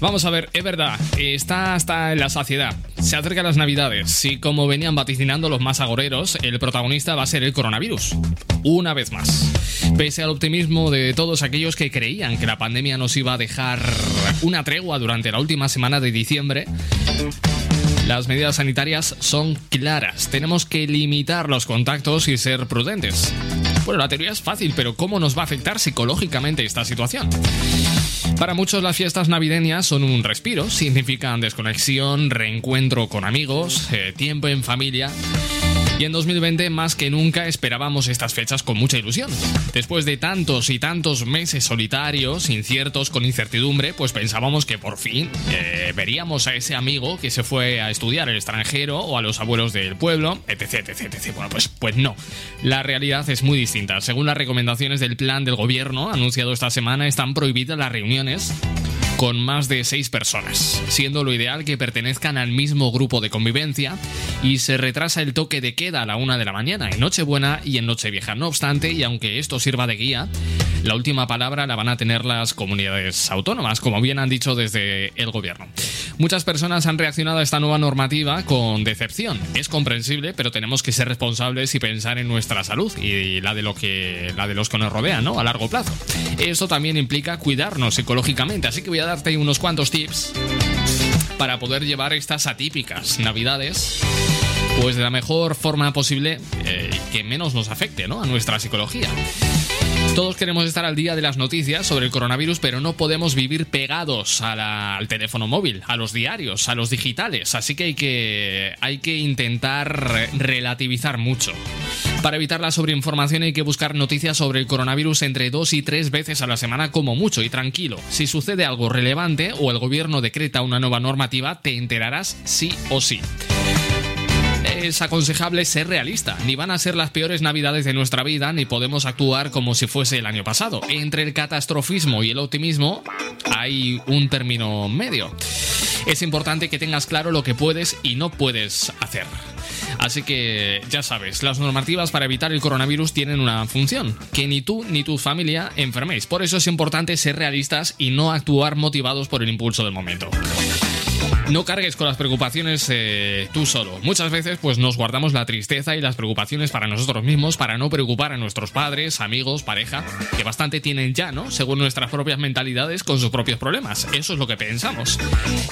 Vamos a ver, es verdad, está hasta en la saciedad. Se acercan las navidades y como venían vaticinando los más agoreros, el protagonista va a ser el coronavirus. Una vez más. Pese al optimismo de todos aquellos que creían que la pandemia nos iba a dejar una tregua durante la última semana de diciembre, las medidas sanitarias son claras. Tenemos que limitar los contactos y ser prudentes. Bueno, la teoría es fácil, pero ¿cómo nos va a afectar psicológicamente esta situación? Para muchos las fiestas navideñas son un respiro, significan desconexión, reencuentro con amigos, eh, tiempo en familia. Y en 2020 más que nunca esperábamos estas fechas con mucha ilusión. Después de tantos y tantos meses solitarios, inciertos, con incertidumbre, pues pensábamos que por fin eh, veríamos a ese amigo que se fue a estudiar al extranjero o a los abuelos del pueblo, etc, etc, etc. Bueno, pues, pues no. La realidad es muy distinta. Según las recomendaciones del plan del gobierno anunciado esta semana, están prohibidas las reuniones con más de seis personas, siendo lo ideal que pertenezcan al mismo grupo de convivencia y se retrasa el toque de queda a la una de la mañana en Nochebuena y en Nochevieja. No obstante, y aunque esto sirva de guía, la última palabra la van a tener las comunidades autónomas, como bien han dicho desde el gobierno. Muchas personas han reaccionado a esta nueva normativa con decepción. Es comprensible, pero tenemos que ser responsables y pensar en nuestra salud y la de lo que la de los que nos rodean, ¿no? A largo plazo. Eso también implica cuidarnos psicológicamente, así que voy a darte unos cuantos tips para poder llevar estas atípicas navidades pues de la mejor forma posible eh, que menos nos afecte ¿no? a nuestra psicología. Todos queremos estar al día de las noticias sobre el coronavirus, pero no podemos vivir pegados al teléfono móvil, a los diarios, a los digitales. Así que hay que, hay que intentar re- relativizar mucho. Para evitar la sobreinformación hay que buscar noticias sobre el coronavirus entre dos y tres veces a la semana como mucho y tranquilo. Si sucede algo relevante o el gobierno decreta una nueva normativa, te enterarás sí o sí es aconsejable ser realista. Ni van a ser las peores navidades de nuestra vida, ni podemos actuar como si fuese el año pasado. Entre el catastrofismo y el optimismo hay un término medio. Es importante que tengas claro lo que puedes y no puedes hacer. Así que ya sabes, las normativas para evitar el coronavirus tienen una función, que ni tú ni tu familia enferméis. Por eso es importante ser realistas y no actuar motivados por el impulso del momento. No cargues con las preocupaciones eh, tú solo. Muchas veces pues nos guardamos la tristeza y las preocupaciones para nosotros mismos para no preocupar a nuestros padres, amigos, pareja, que bastante tienen ya, ¿no? Según nuestras propias mentalidades con sus propios problemas. Eso es lo que pensamos.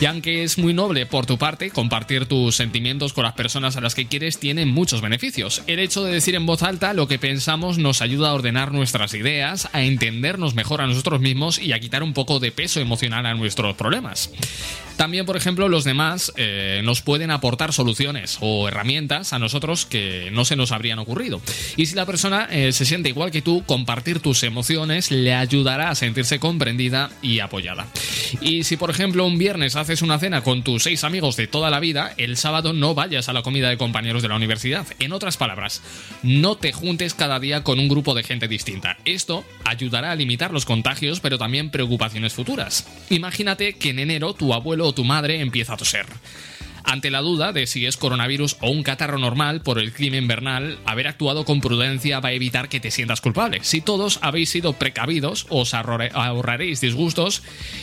Y aunque es muy noble por tu parte, compartir tus sentimientos con las personas a las que quieres tiene muchos beneficios. El hecho de decir en voz alta lo que pensamos nos ayuda a ordenar nuestras ideas, a entendernos mejor a nosotros mismos y a quitar un poco de peso emocional a nuestros problemas. También, por ejemplo, los demás eh, nos pueden aportar soluciones o herramientas a nosotros que no se nos habrían ocurrido. Y si la persona eh, se siente igual que tú, compartir tus emociones le ayudará a sentirse comprendida y apoyada. Y si, por ejemplo, un viernes haces una cena con tus seis amigos de toda la vida, el sábado no vayas a la comida de compañeros de la universidad. En otras palabras, no te juntes cada día con un grupo de gente distinta. Esto ayudará a limitar los contagios, pero también preocupaciones futuras. Imagínate que en enero tu abuelo o tu madre empieza a toser. Ante la duda de si es coronavirus o un catarro normal por el clima invernal, haber actuado con prudencia va a evitar que te sientas culpable. Si todos habéis sido precavidos, os ahorraréis disgustos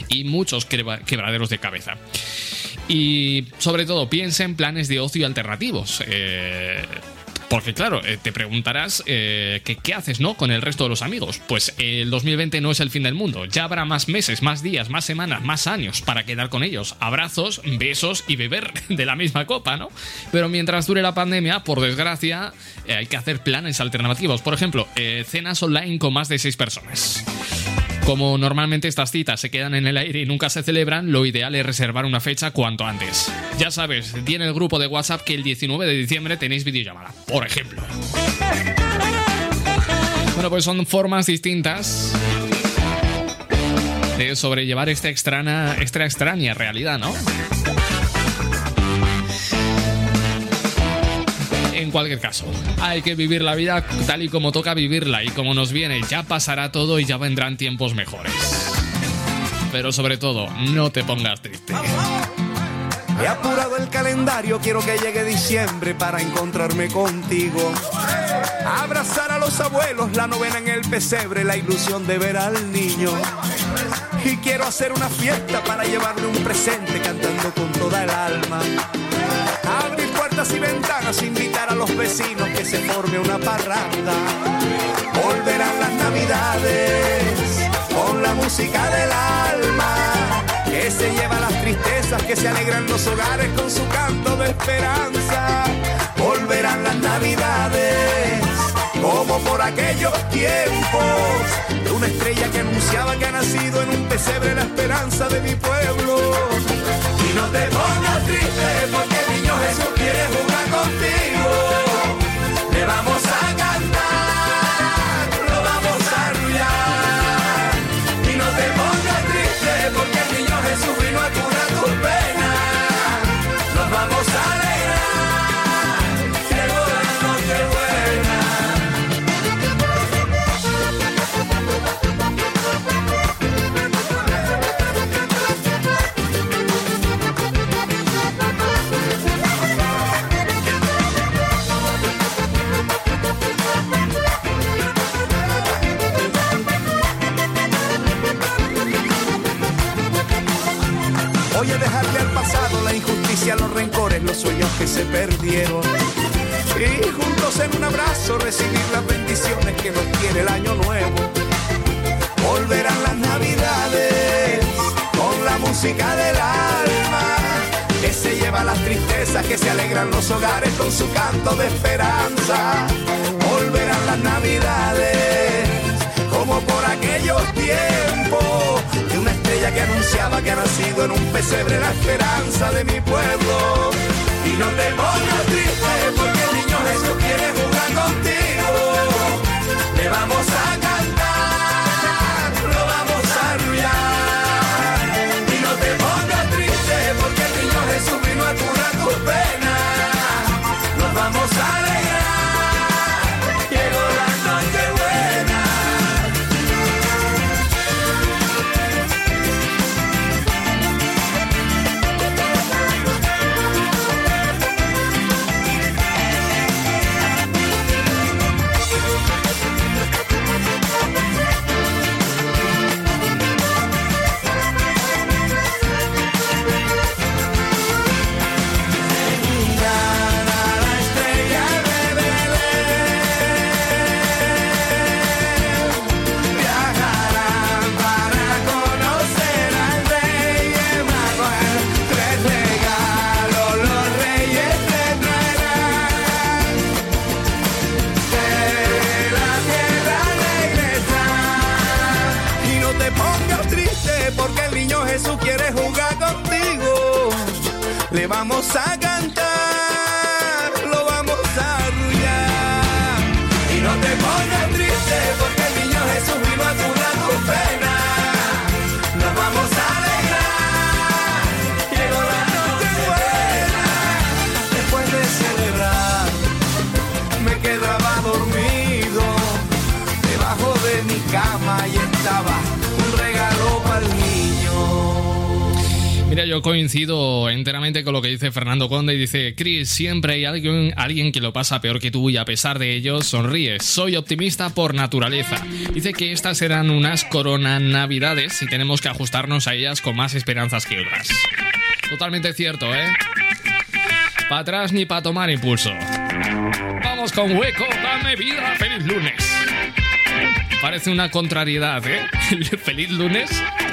y muchos quebra- quebraderos de cabeza. Y sobre todo, piensa en planes de ocio alternativos. Eh, porque claro, eh, te preguntarás eh, que, qué haces, ¿no? Con el resto de los amigos. Pues el 2020 no es el fin del mundo. Ya habrá más meses, más días, más semanas, más años para quedar con ellos. Abrazos, besos y beber de la misma copa, ¿no? Pero mientras dure la pandemia, por desgracia, eh, hay que hacer planes alternativos. Por ejemplo, eh, cenas online con más de seis personas. Como normalmente estas citas se quedan en el aire y nunca se celebran, lo ideal es reservar una fecha cuanto antes. Ya sabes, di en el grupo de WhatsApp que el 19 de diciembre tenéis videollamada, por ejemplo. Bueno, pues son formas distintas de sobrellevar esta extraña, esta extraña realidad, ¿no? En cualquier caso, hay que vivir la vida tal y como toca vivirla y como nos viene, ya pasará todo y ya vendrán tiempos mejores. Pero sobre todo, no te pongas triste. He apurado el calendario, quiero que llegue diciembre para encontrarme contigo. Abrazar a los abuelos, la novena en el pesebre, la ilusión de ver al niño. Y quiero hacer una fiesta para llevarle un presente cantando con toda el alma. Puertas y ventanas, invitar a los vecinos que se forme una parranda. Volverán las navidades con la música del alma que se lleva las tristezas, que se alegran los hogares con su canto de esperanza. Volverán las navidades, como por aquellos tiempos, de una estrella que anunciaba que ha nacido en un pesebre la esperanza de mi pueblo. Y no te pongas triste, Jesús quiere jugar contigo. Los rencores, los sueños que se perdieron. Y juntos en un abrazo recibir las bendiciones que nos quiere el año nuevo. Volverán las navidades con la música del alma. Que se lleva las tristezas, que se alegran los hogares con su canto de esperanza. Volverán las navidades como por aquellos tiempos estrella que anunciaba que ha nacido en un pesebre la esperanza de mi pueblo. Y no te pongas triste porque el niño Jesús quiere jugar contigo. Le vamos coincido enteramente con lo que dice Fernando Conde y dice, Chris, siempre hay alguien, alguien que lo pasa peor que tú y a pesar de ello sonríes. Soy optimista por naturaleza. Dice que estas serán unas corona navidades y tenemos que ajustarnos a ellas con más esperanzas que otras. Totalmente cierto, ¿eh? Para atrás ni para tomar impulso. Vamos con hueco, dame vida, feliz lunes. Parece una contrariedad, ¿eh? ¿Feliz lunes?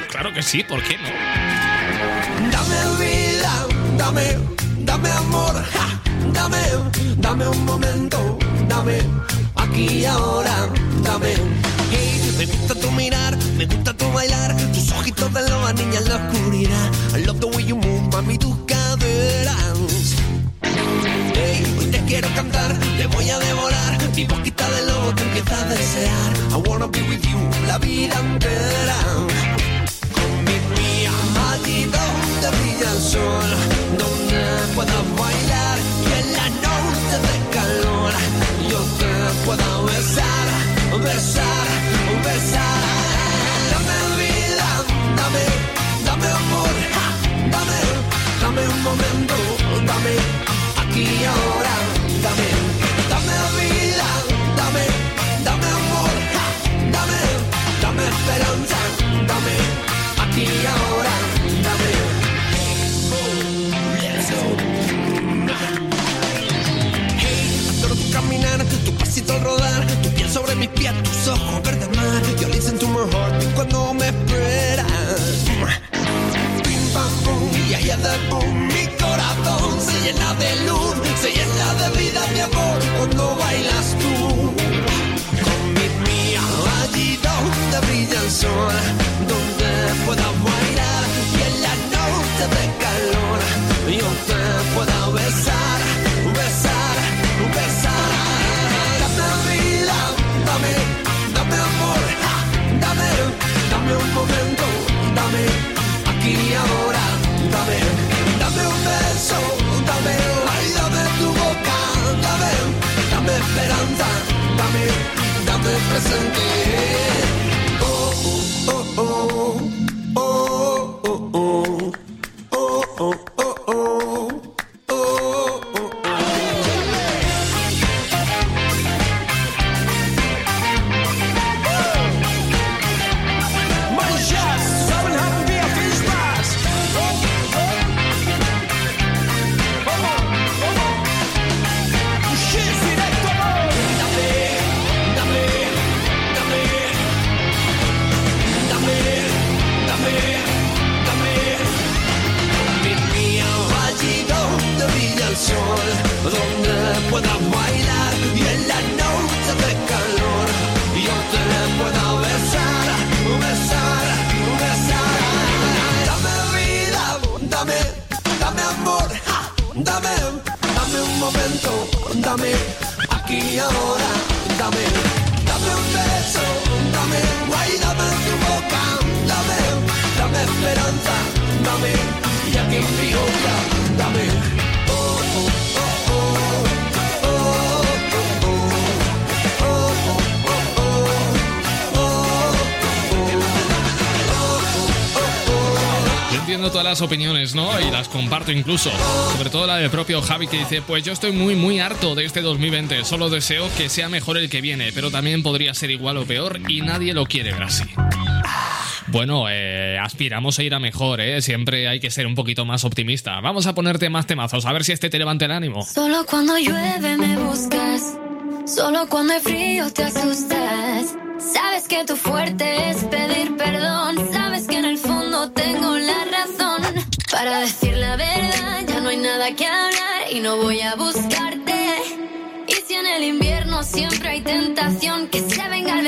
Claro que sí, ¿por qué no? Dame vida, dame, dame amor, ja, dame, dame un momento, dame aquí y ahora, dame. Hey, me gusta tu mirar, me gusta tu bailar, tus ojitos de loba, niña en la oscuridad. I love the way you move, mami, tus caderas. Hey, hoy te quiero cantar, te voy a devorar, mi boquita de lobo te empieza a desear. I wanna be with you la vida entera. Con mi mía, sol, donde puedas bailar y en la noche de calor yo te pueda besar, besar, besar. Dame vida, dame, dame amor, dame, dame un momento, dame aquí ahora, opiniones, ¿no? Y las comparto incluso. Sobre todo la del propio Javi que dice, pues yo estoy muy, muy harto de este 2020. Solo deseo que sea mejor el que viene, pero también podría ser igual o peor y nadie lo quiere ver así. Bueno, eh, aspiramos a ir a mejor, ¿eh? Siempre hay que ser un poquito más optimista. Vamos a ponerte más temazos, a ver si este te levanta el ánimo. Solo cuando llueve me buscas. Solo cuando hay frío te asustas. Sabes que tu fuerte es pedir perdón. Sabes que en el Para decir la verdad, ya no hay nada que hablar y no voy a buscarte. Y si en el invierno siempre hay tentación que se venga el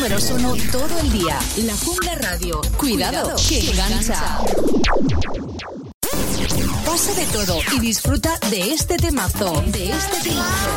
números uno todo el día. La Jungla Radio. Cuidado, Cuidado que, engancha. Pasa de todo y disfruta de este temazo. De este temazo.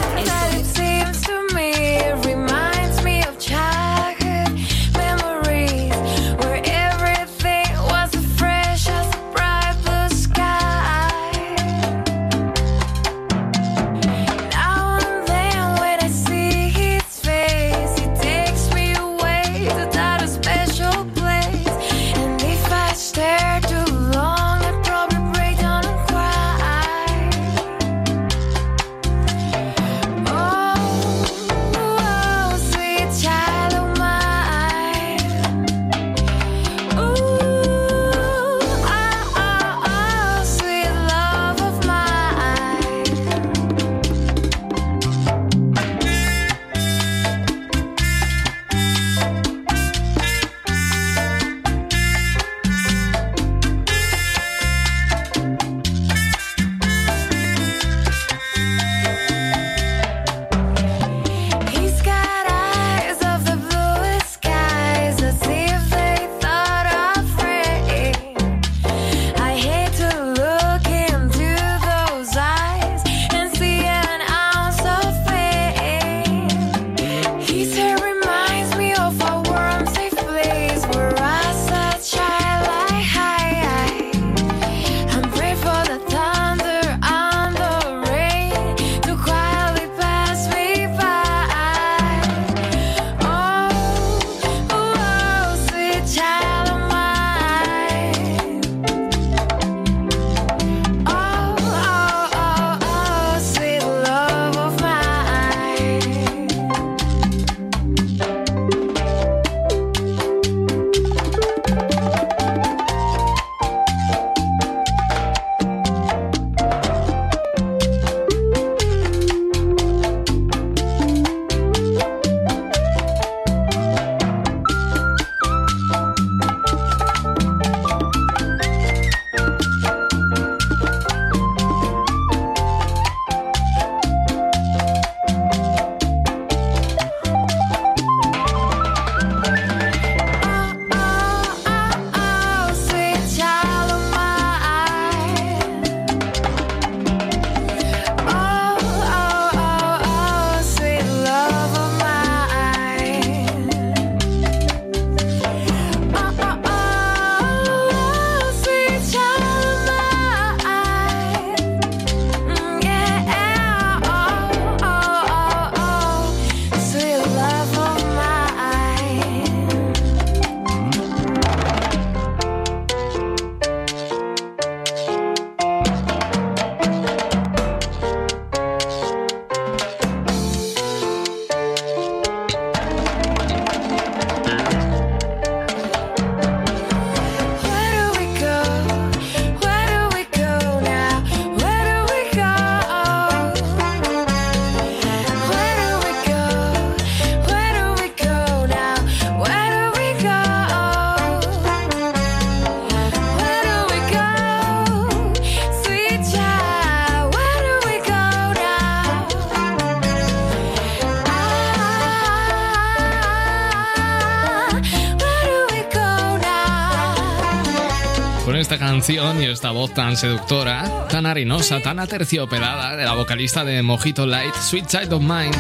Y esta voz tan seductora, tan harinosa, tan aterciopelada de la vocalista de Mojito Light, Sweet Child of Mine.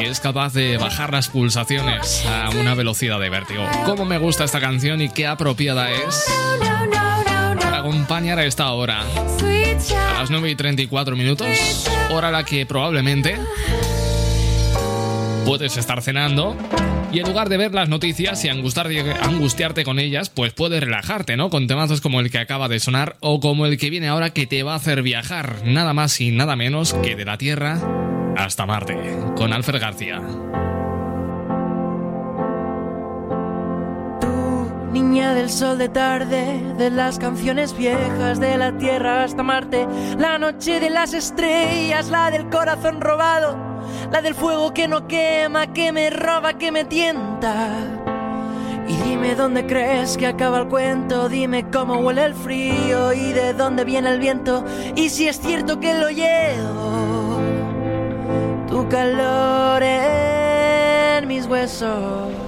Y es capaz de bajar las pulsaciones a una velocidad de vértigo. ¿Cómo me gusta esta canción y qué apropiada es para acompañar a esta hora? A las 9 y 34 minutos, hora a la que probablemente puedes estar cenando y en lugar de ver las noticias y angustiarte, con ellas, pues puedes relajarte, ¿no? Con temazos como el que acaba de sonar o como el que viene ahora que te va a hacer viajar, nada más y nada menos que de la Tierra hasta Marte, con Alfred García. Niña del sol de tarde, de las canciones viejas, de la tierra hasta Marte, la noche de las estrellas, la del corazón robado, la del fuego que no quema, que me roba, que me tienta. Y dime dónde crees que acaba el cuento, dime cómo huele el frío y de dónde viene el viento, y si es cierto que lo llevo, tu calor en mis huesos.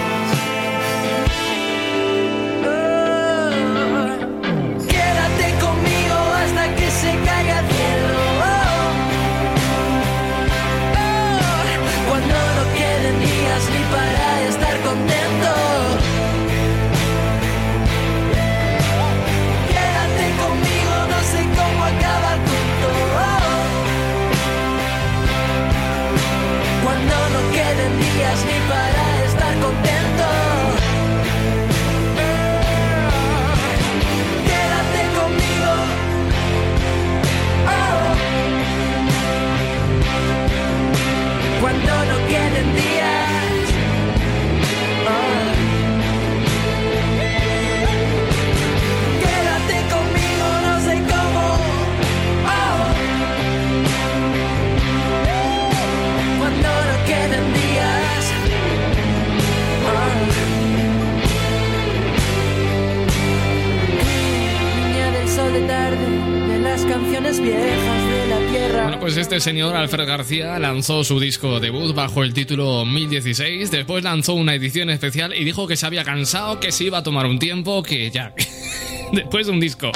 Este señor Alfred García lanzó su disco debut bajo el título 1016, después lanzó una edición especial y dijo que se había cansado, que se iba a tomar un tiempo, que ya... Después de un disco.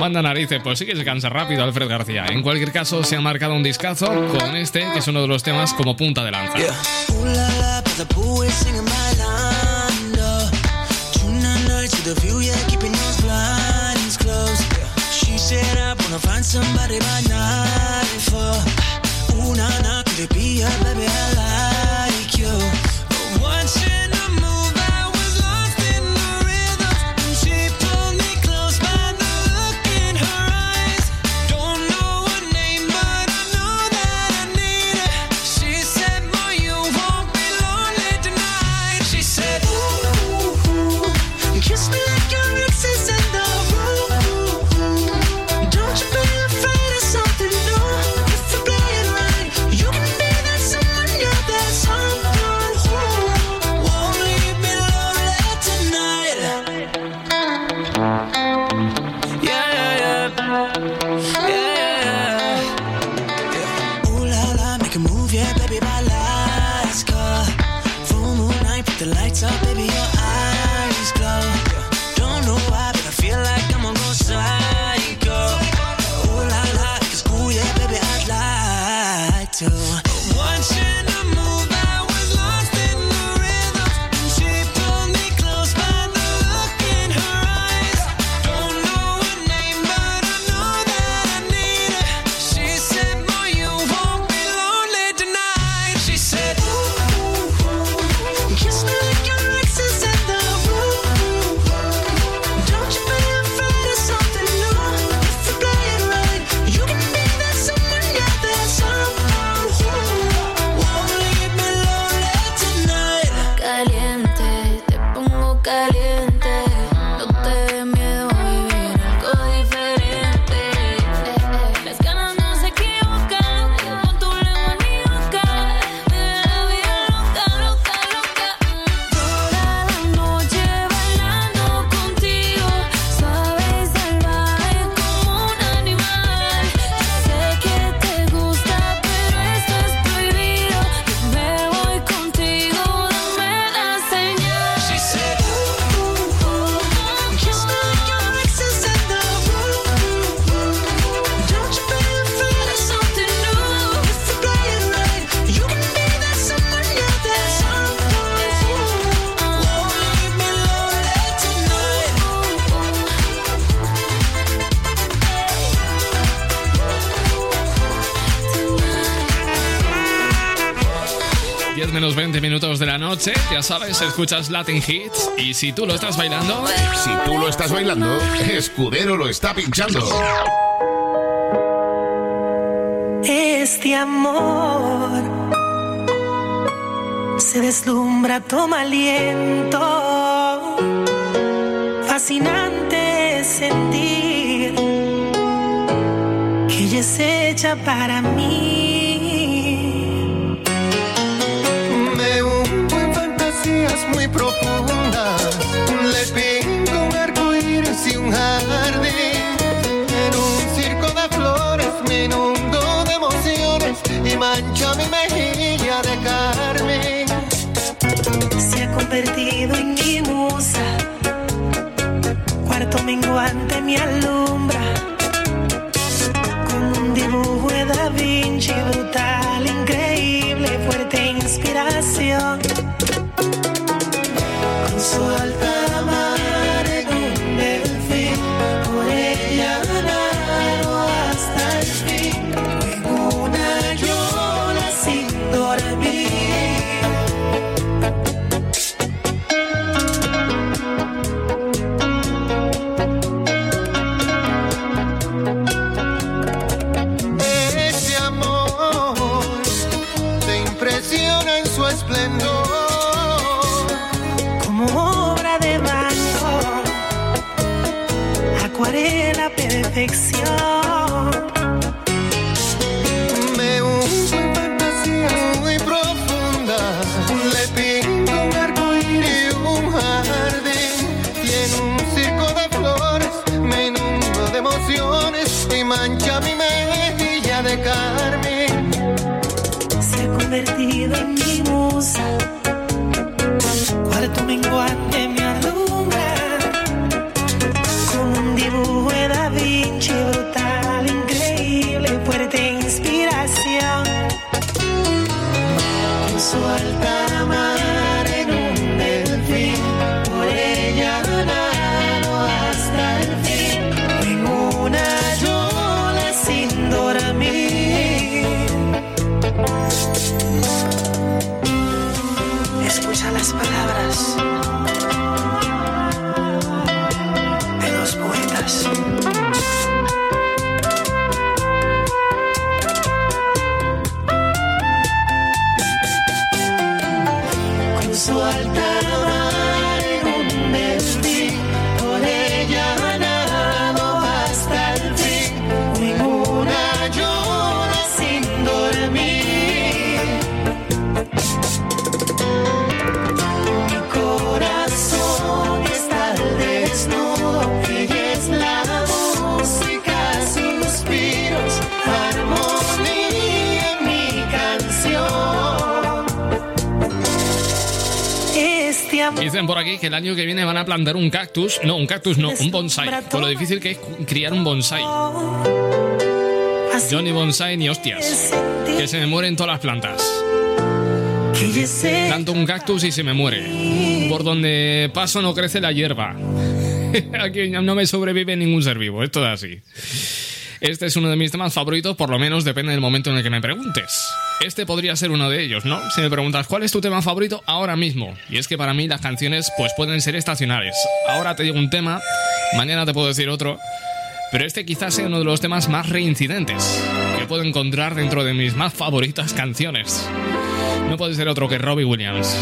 Manda narices, pues sí que se cansa rápido Alfred García. En cualquier caso, se ha marcado un discazo con este, que es uno de los temas como punta de lanza. Find somebody by night for. Ooh na na, could it be her, baby? I like you. But watching her minutos de la noche. Ya sabes, escuchas Latin Hits y si tú lo estás bailando... Si tú lo estás bailando, Escudero lo está pinchando. Este amor se deslumbra, toma aliento. Fascinante sentir que ella es hecha para mí. Le pinto un arco iris y un jardín. En un circo de flores me inundo de emociones y mancho mi mejilla de carmín. Se ha convertido en mi musa. Cuarto menguante me alumbra. Con un dibujo de Da Vinci brutal, increíble, Dicen por aquí que el año que viene van a plantar un cactus. No, un cactus no, un bonsai. Con lo difícil que es criar un bonsai. Yo ni bonsai ni hostias. Que se me mueren todas las plantas. Planto un cactus y se me muere. Por donde paso no crece la hierba. Aquí no me sobrevive ningún ser vivo. Esto es así. Este es uno de mis temas favoritos, por lo menos depende del momento en el que me preguntes. Este podría ser uno de ellos, ¿no? Si me preguntas cuál es tu tema favorito ahora mismo. Y es que para mí las canciones pues pueden ser estacionales. Ahora te digo un tema, mañana te puedo decir otro. Pero este quizás sea uno de los temas más reincidentes que puedo encontrar dentro de mis más favoritas canciones. No puede ser otro que Robbie Williams.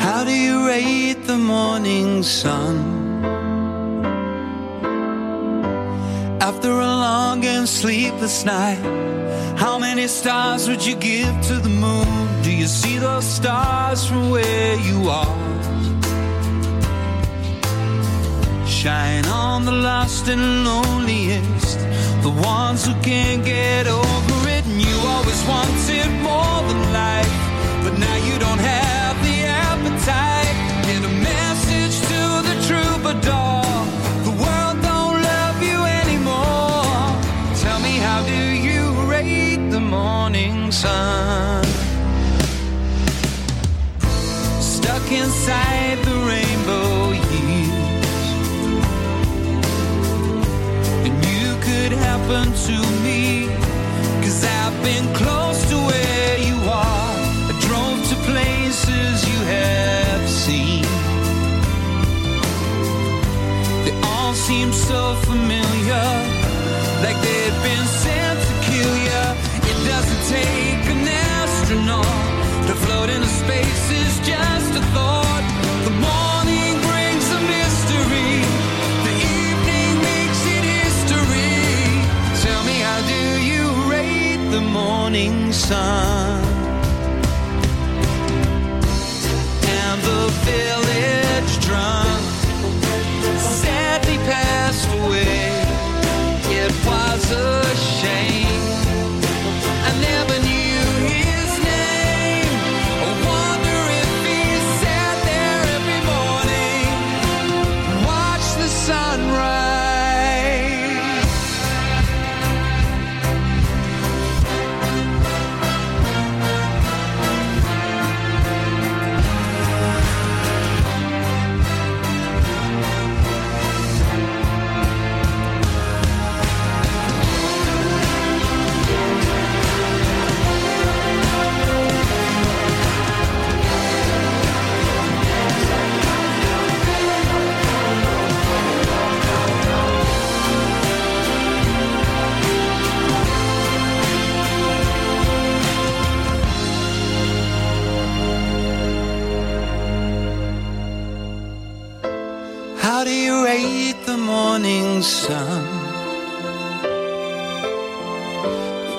How do you rate the? After a long and sleepless night, how many stars would you give to the moon? Do you see those stars from where you are? Shine on the lost and loneliest, the ones who can't get over it. And you always wanted more than life, but now you don't have the appetite. Sun? Stuck inside the rainbow years. And you could happen to me. getting close to where you are. I drove to places you have seen. They all seem so familiar, like they've been morning sun?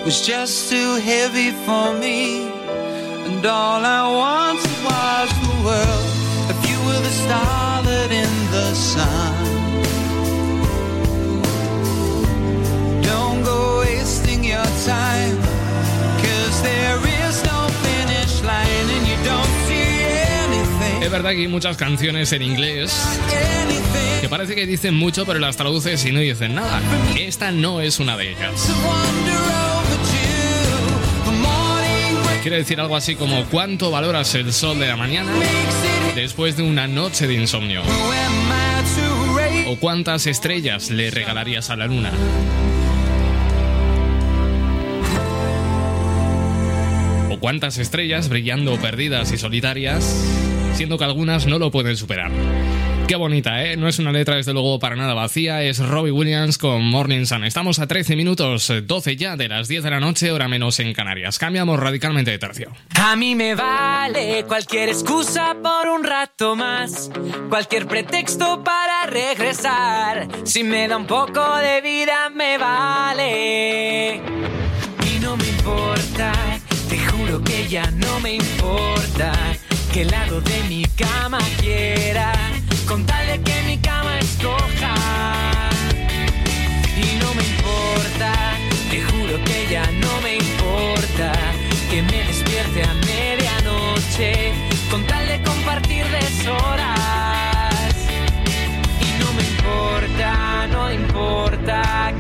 Was just too heavy for me, and all I wanted was the world. If you were the starlet in the sun, don't go wasting your time, cause there is no finish line, and you don't see anything. Es verdad que hay muchas canciones en inglés que parece que dicen mucho, pero las traduces y no dicen nada. Esta no es una de ellas. Quiere decir algo así como cuánto valoras el sol de la mañana después de una noche de insomnio. O cuántas estrellas le regalarías a la luna. O cuántas estrellas brillando perdidas y solitarias, siendo que algunas no lo pueden superar. Qué bonita, ¿eh? No es una letra, desde luego, para nada vacía. Es Robbie Williams con Morning Sun. Estamos a 13 minutos, eh, 12 ya de las 10 de la noche, hora menos en Canarias. Cambiamos radicalmente de tercio. A mí me vale cualquier excusa por un rato más, cualquier pretexto para regresar. Si me da un poco de vida, me vale. Y no me importa, te juro que ya no me importa qué lado de mi cama quiera, con tal de que mi cama escoja. Y no me importa, te juro que ya no me importa que me despierte a medianoche con tal de compartir deshoras. Y no me importa, no importa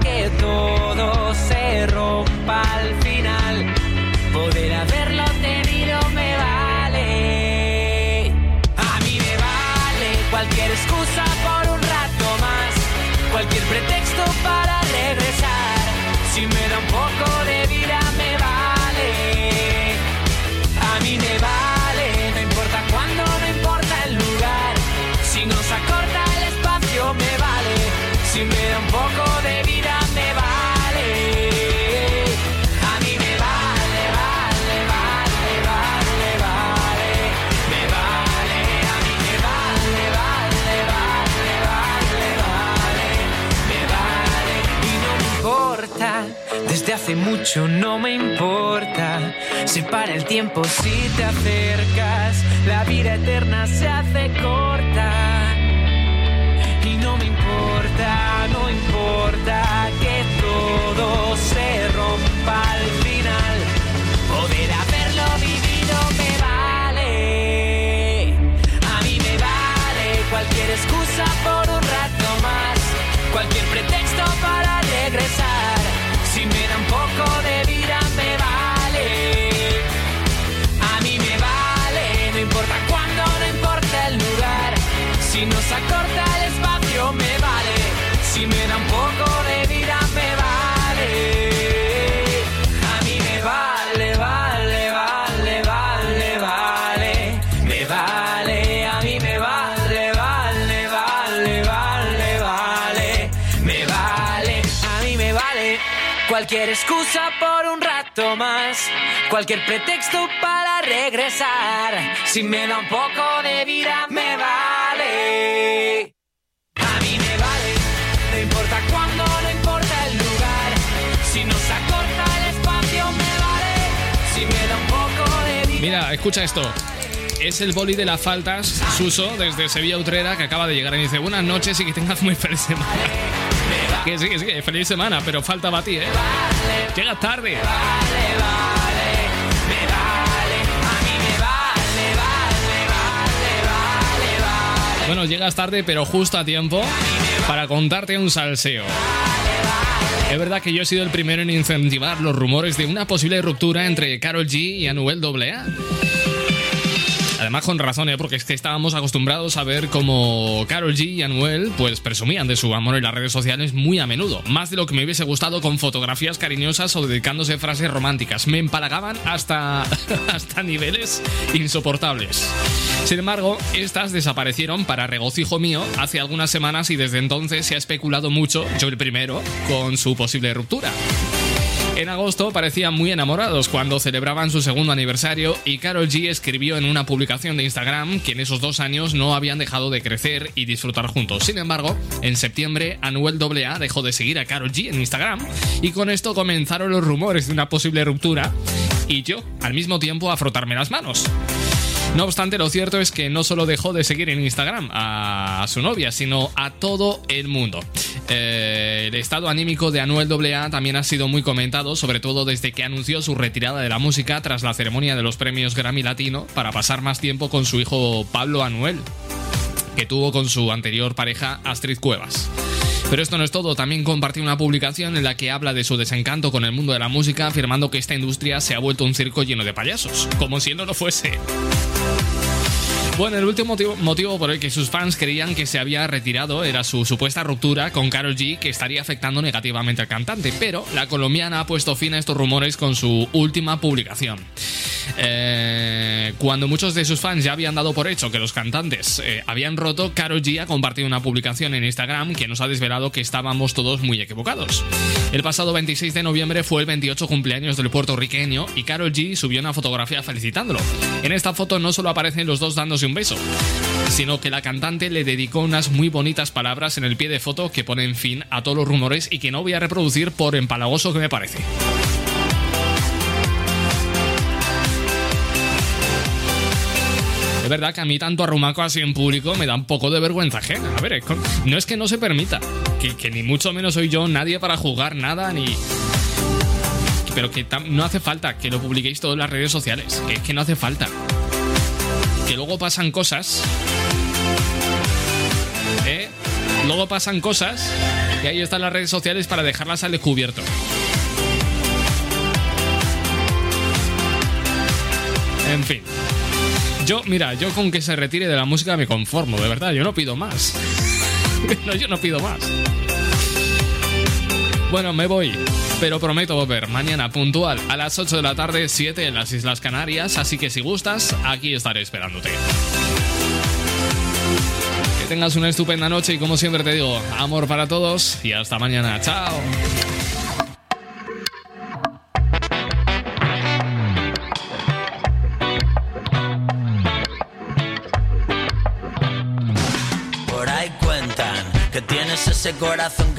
mucho no me importa. Se para el tiempo si te acercas. La vida eterna se hace corta. Cualquier excusa por un rato más, cualquier pretexto para regresar. Si me da un poco de vida, me vale. A mí me vale, no importa cuándo, no importa el lugar. Si nos acorta el espacio, me vale. Si me da un poco de vida. Mira, escucha esto. Es el boli de las faltas, Suso, desde Sevilla Utrera, que acaba de llegar y dice buenas noches y que tengas muy feliz semana. Que sí, sí, feliz semana, pero falta para ti, ¿eh? Llegas tarde. Bueno, llegas tarde, pero justo a tiempo para contarte un salseo. Es verdad que yo he sido el primero en incentivar los rumores de una posible ruptura entre Carol G y Anuel AA. Además con razón, ¿eh? porque es que estábamos acostumbrados a ver cómo Carol G y Anuel pues presumían de su amor en las redes sociales muy a menudo, más de lo que me hubiese gustado con fotografías cariñosas o dedicándose frases románticas. Me empalagaban hasta, hasta niveles insoportables. Sin embargo, estas desaparecieron para regocijo mío hace algunas semanas y desde entonces se ha especulado mucho, yo el primero, con su posible ruptura. En agosto parecían muy enamorados cuando celebraban su segundo aniversario y Carol G escribió en una publicación de Instagram que en esos dos años no habían dejado de crecer y disfrutar juntos. Sin embargo, en septiembre Anuel AA dejó de seguir a Carol G en Instagram y con esto comenzaron los rumores de una posible ruptura y yo, al mismo tiempo, a frotarme las manos. No obstante, lo cierto es que no solo dejó de seguir en Instagram a su novia, sino a todo el mundo. Eh, el estado anímico de Anuel AA también ha sido muy comentado, sobre todo desde que anunció su retirada de la música tras la ceremonia de los premios Grammy Latino para pasar más tiempo con su hijo Pablo Anuel, que tuvo con su anterior pareja Astrid Cuevas. Pero esto no es todo, también compartió una publicación en la que habla de su desencanto con el mundo de la música, afirmando que esta industria se ha vuelto un circo lleno de payasos, como si no lo fuese. Bueno, el último motivo, motivo, por el que sus fans creían que se había retirado era su supuesta ruptura con Karol G, que estaría afectando negativamente al cantante, pero la colombiana ha puesto fin a estos rumores con su última publicación. Eh, cuando muchos de sus fans ya habían dado por hecho que los cantantes eh, habían roto, Karol G ha compartido una publicación en Instagram que nos ha desvelado que estábamos todos muy equivocados. El pasado 26 de noviembre fue el 28 cumpleaños del puertorriqueño y Karol G subió una fotografía felicitándolo. En esta foto no solo aparecen los dos dándose un beso, sino que la cantante le dedicó unas muy bonitas palabras en el pie de foto que ponen fin a todos los rumores y que no voy a reproducir por empalagoso que me parece. Es verdad que a mí tanto arrumaco así en público me da un poco de vergüenza ajena. A ver, no es que no se permita, que, que ni mucho menos soy yo nadie para jugar nada ni... Pero que no hace falta que lo publiquéis todo en las redes sociales, que es que no hace falta. Que luego pasan cosas... ¿eh? Luego pasan cosas y ahí están las redes sociales para dejarlas al descubierto. En fin. Yo, mira, yo con que se retire de la música me conformo, de verdad, yo no pido más. no, yo no pido más. Bueno, me voy, pero prometo volver mañana puntual a las 8 de la tarde, 7 en las Islas Canarias, así que si gustas, aquí estaré esperándote. Que tengas una estupenda noche y como siempre te digo, amor para todos y hasta mañana. Chao. Por ahí cuentan que tienes ese corazón que